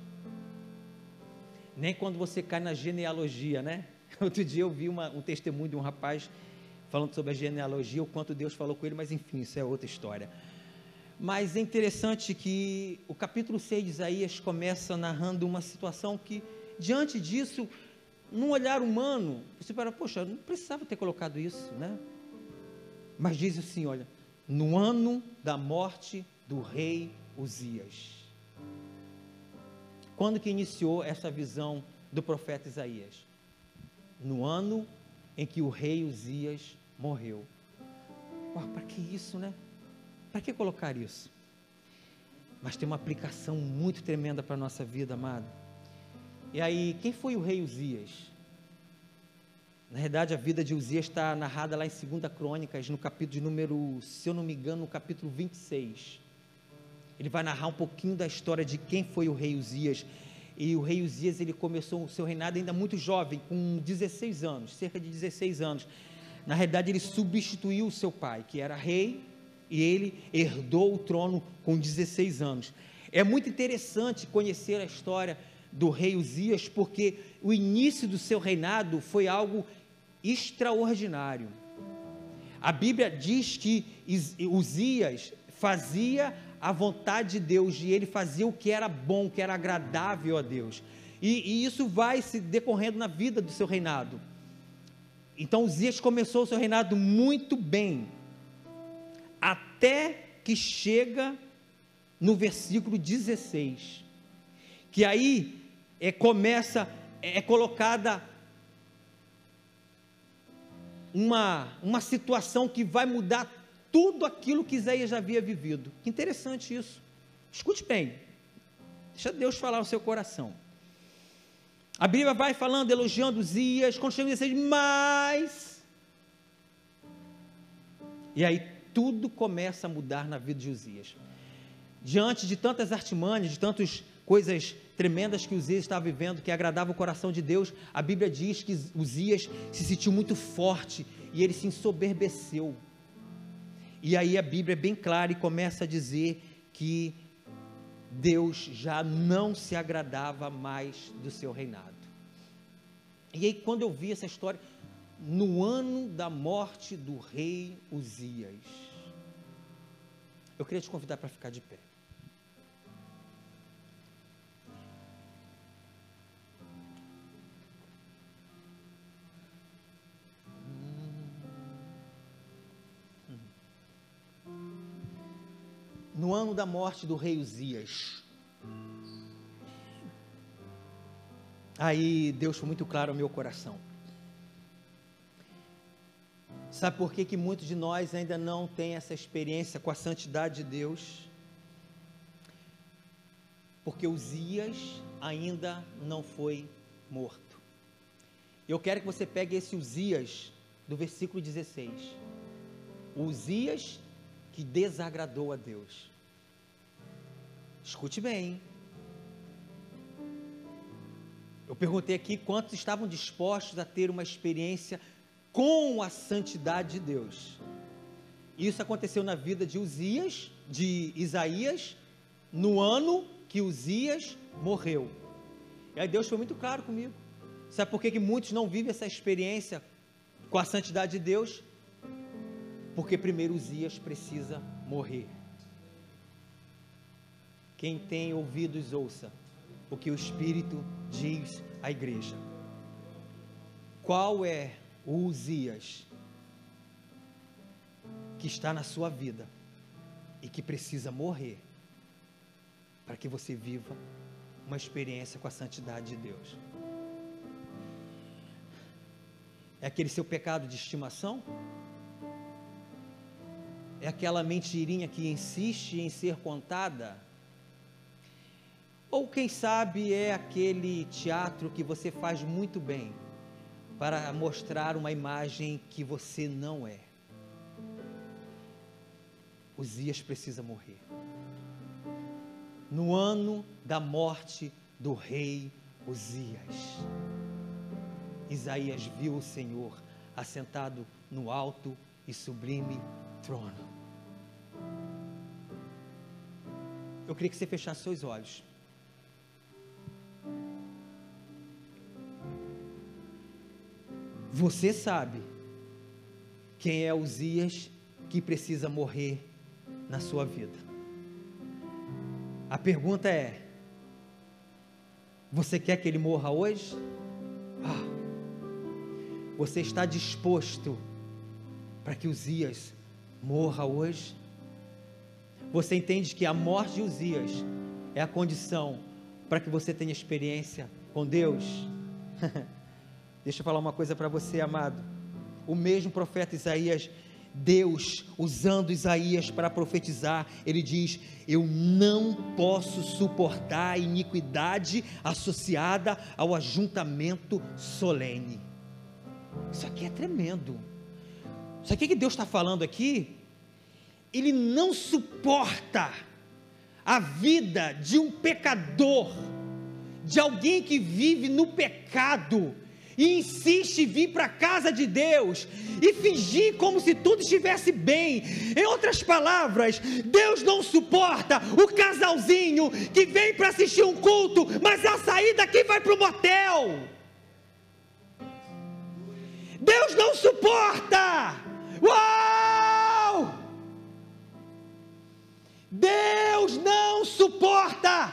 Nem quando você cai na genealogia, né? Outro dia eu vi uma, um testemunho de um rapaz falando sobre a genealogia, o quanto Deus falou com ele, mas enfim, isso é outra história. Mas é interessante que o capítulo 6 de Isaías começa narrando uma situação que, diante disso, num olhar humano, você para, poxa, não precisava ter colocado isso, né? Mas diz assim: olha, no ano da morte do rei Uzias. Quando que iniciou essa visão do profeta Isaías? No ano em que o rei Uzias morreu. Para que isso, né? Para que colocar isso? Mas tem uma aplicação muito tremenda para a nossa vida, amado. E aí, quem foi o rei Uzias? Na verdade, a vida de Uzias está narrada lá em 2 Crônicas, no capítulo de número, se eu não me engano, no capítulo 26. Ele vai narrar um pouquinho da história de quem foi o rei Uzias. E o rei Uzias, ele começou o seu reinado ainda muito jovem, com 16 anos, cerca de 16 anos. Na realidade, ele substituiu o seu pai, que era rei, e ele herdou o trono com 16 anos. É muito interessante conhecer a história do rei Uzias, porque o início do seu reinado foi algo extraordinário. A Bíblia diz que Uzias fazia a vontade de Deus e ele fazia o que era bom, o que era agradável a Deus. E, e isso vai se decorrendo na vida do seu reinado. Então Uzias começou o seu reinado muito bem, até que chega no versículo 16, que aí é, começa, é, é colocada uma, uma situação que vai mudar tudo aquilo que Isaías já havia vivido. Que interessante isso. Escute bem. Deixa Deus falar no seu coração. A Bíblia vai falando, elogiando Zias, quando chega em mas. E aí tudo começa a mudar na vida de Uzias. Diante de tantas artimanhas, de tantas coisas tremendas que Uzias estava vivendo, que agradava o coração de Deus, a Bíblia diz que Uzias se sentiu muito forte e ele se ensoberbeceu. E aí a Bíblia é bem clara e começa a dizer que Deus já não se agradava mais do seu reinado. E aí, quando eu vi essa história, no ano da morte do rei Uzias, eu queria te convidar para ficar de pé. No ano da morte do rei Uzias. Aí Deus foi muito claro ao meu coração. Sabe por que, que muitos de nós ainda não têm essa experiência com a santidade de Deus? Porque Uzias ainda não foi morto. Eu quero que você pegue esse Uzias do versículo 16. Uzias que desagradou a Deus. Escute bem. Eu perguntei aqui quantos estavam dispostos a ter uma experiência com a santidade de Deus. Isso aconteceu na vida de Uzias, de Isaías, no ano que Uzias morreu. E aí Deus foi muito claro comigo. Sabe por que, que muitos não vivem essa experiência com a santidade de Deus? Porque primeiro Uzias precisa morrer. Quem tem ouvidos, ouça o que o Espírito diz à igreja. Qual é o Uzias que está na sua vida e que precisa morrer para que você viva uma experiência com a santidade de Deus? É aquele seu pecado de estimação? É aquela mentirinha que insiste em ser contada? Ou quem sabe é aquele teatro que você faz muito bem para mostrar uma imagem que você não é. Uzias precisa morrer. No ano da morte do rei Uzias, Isaías viu o Senhor assentado no alto e sublime trono. Eu queria que você fechasse seus olhos. Você sabe quem é Uzias que precisa morrer na sua vida. A pergunta é: você quer que ele morra hoje? Ah, você está disposto para que Uzias morra hoje? Você entende que a morte de Uzias é a condição para que você tenha experiência com Deus? Deixa eu falar uma coisa para você, amado. o mesmo profeta Isaías, Deus usando Isaías para profetizar, ele diz: Eu não posso suportar a iniquidade associada ao ajuntamento solene. Isso aqui é tremendo. Isso aqui que Deus está falando aqui, Ele não suporta a vida de um pecador, de alguém que vive no pecado e insiste em vir para a casa de Deus e fingir como se tudo estivesse bem. Em outras palavras, Deus não suporta o casalzinho que vem para assistir um culto, mas a saída aqui vai para o motel. Deus não suporta. Uau! Deus não suporta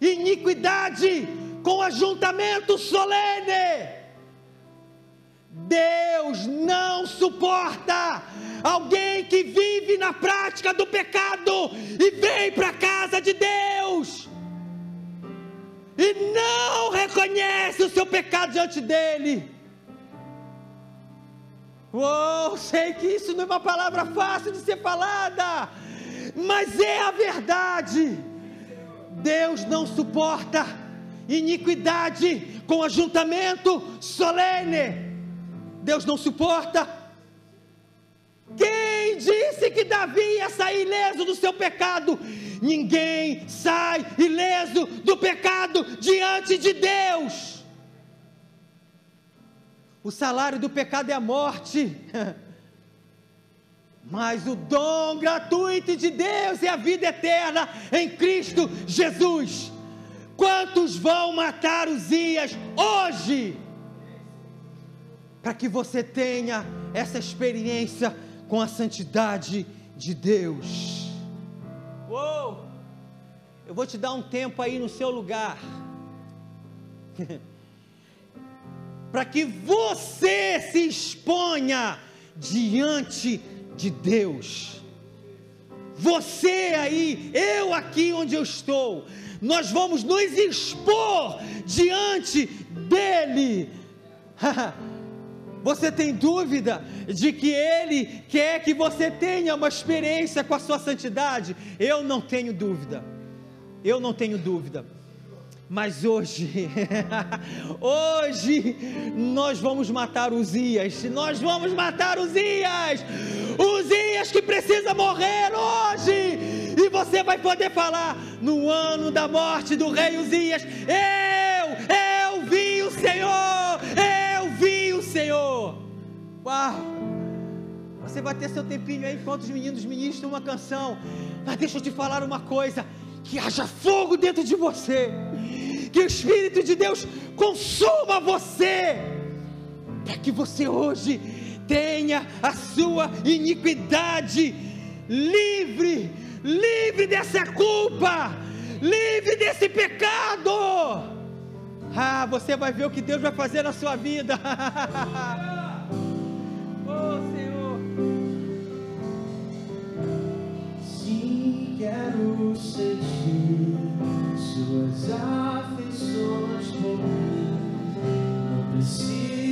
iniquidade com ajuntamento solene. Deus não suporta alguém que vive na prática do pecado e vem para a casa de Deus e não reconhece o seu pecado diante dele. Oh, sei que isso não é uma palavra fácil de ser falada, mas é a verdade. Deus não suporta iniquidade com ajuntamento solene. Deus não suporta. Quem disse que Davi ia sair ileso do seu pecado? Ninguém sai ileso do pecado diante de Deus. O salário do pecado é a morte. Mas o dom gratuito de Deus é a vida eterna em Cristo Jesus. Quantos vão matar os dias hoje? Para que você tenha essa experiência com a santidade de Deus. Uou! Eu vou te dar um tempo aí no seu lugar. para que você se exponha diante de Deus. Você aí, eu aqui onde eu estou, nós vamos nos expor diante dEle. Você tem dúvida de que Ele quer que você tenha uma experiência com a sua santidade? Eu não tenho dúvida. Eu não tenho dúvida. Mas hoje, hoje nós vamos matar Uzias, nós vamos matar Uzias, Uzias que precisa morrer hoje, e você vai poder falar no ano da morte do rei Uzias: Eu, eu vi o Senhor, eu vi o Senhor. Uau! Você vai ter seu tempinho aí enquanto os meninos ministram uma canção, mas deixa eu te falar uma coisa: que haja fogo dentro de você que o Espírito de Deus consuma você, para que você hoje tenha a sua iniquidade livre, livre dessa culpa, livre desse pecado. Ah, você vai ver o que Deus vai fazer na sua vida. oh, Senhor. Quero sentir suas pessoas por mim. Não preciso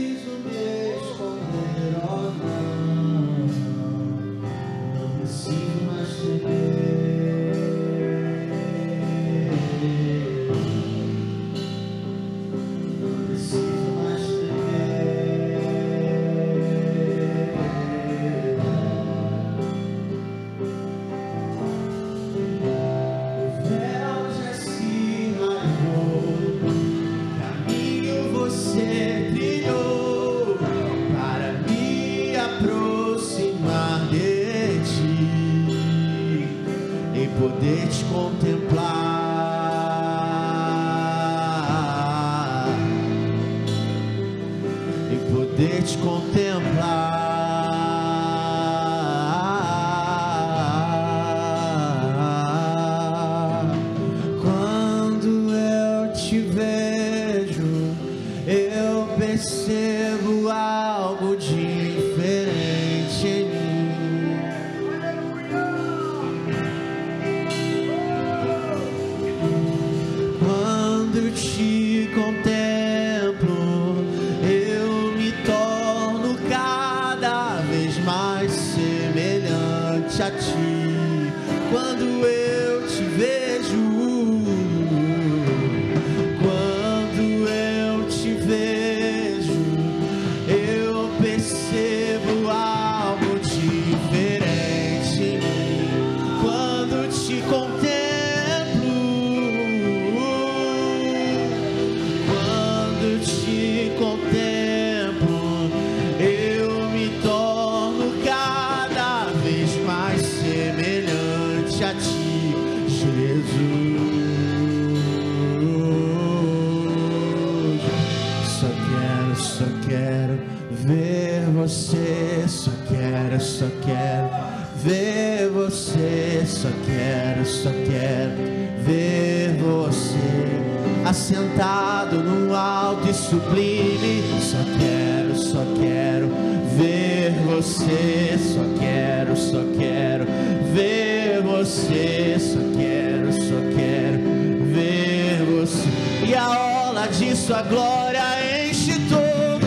A ola de sua glória enche todo.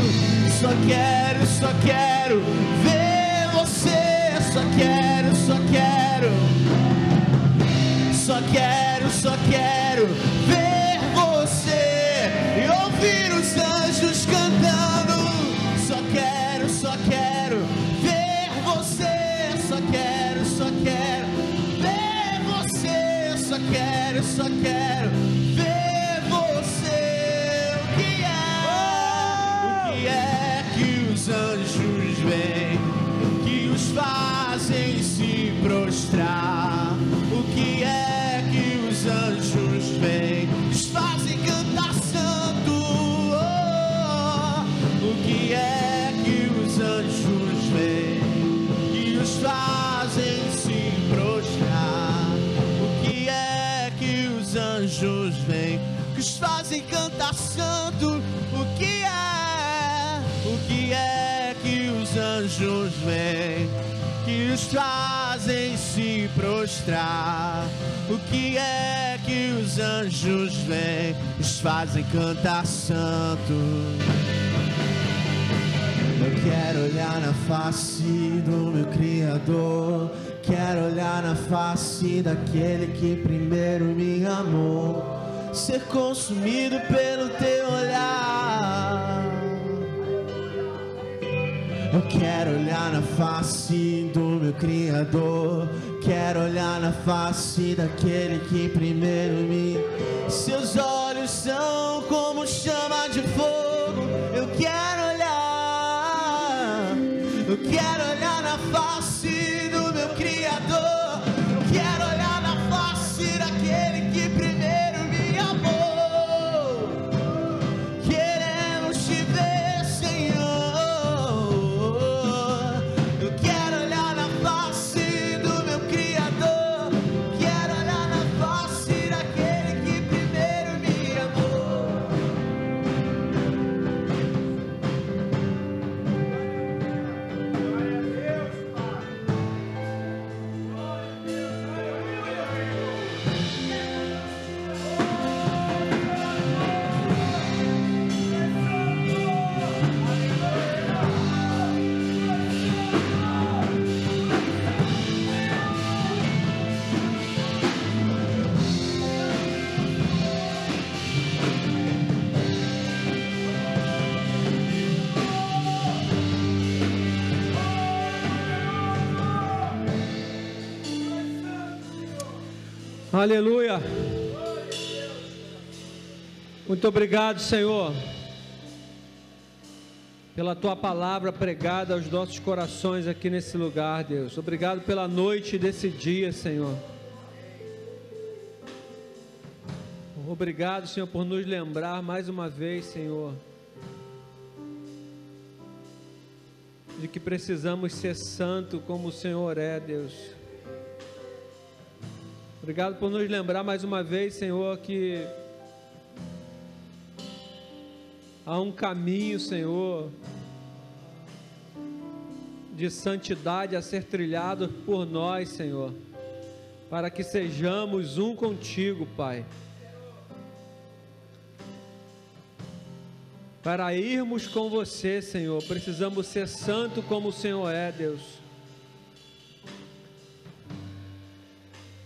Só quero prostrar. O que é que os anjos vêm? Os fazem cantar santo. Eu quero olhar na face do meu Criador. Quero olhar na face daquele que primeiro me amou. Ser consumido pelo teu olhar. Eu quero olhar na face do meu Criador. Quero olhar na face daquele que primeiro me. Seus olhos são como chama de fogo. Eu quero olhar. Eu quero olhar Aleluia. Muito obrigado, Senhor, pela tua palavra pregada aos nossos corações aqui nesse lugar, Deus. Obrigado pela noite desse dia, Senhor. Obrigado, Senhor, por nos lembrar mais uma vez, Senhor, de que precisamos ser santo como o Senhor é, Deus. Obrigado por nos lembrar mais uma vez, Senhor, que há um caminho, Senhor, de santidade a ser trilhado por nós, Senhor, para que sejamos um contigo, Pai. Para irmos com você, Senhor, precisamos ser santo como o Senhor é, Deus.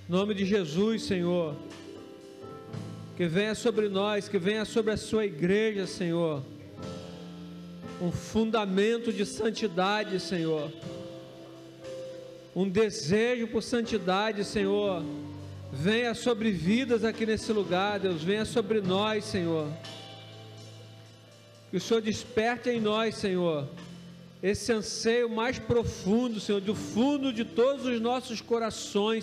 Nome de Jesus, Senhor. Que venha sobre nós, que venha sobre a sua igreja, Senhor. Um fundamento de santidade, Senhor. Um desejo por santidade, Senhor. Venha sobre vidas aqui nesse lugar, Deus. Venha sobre nós, Senhor. Que o Senhor desperte em nós, Senhor, esse anseio mais profundo, Senhor, do fundo de todos os nossos corações,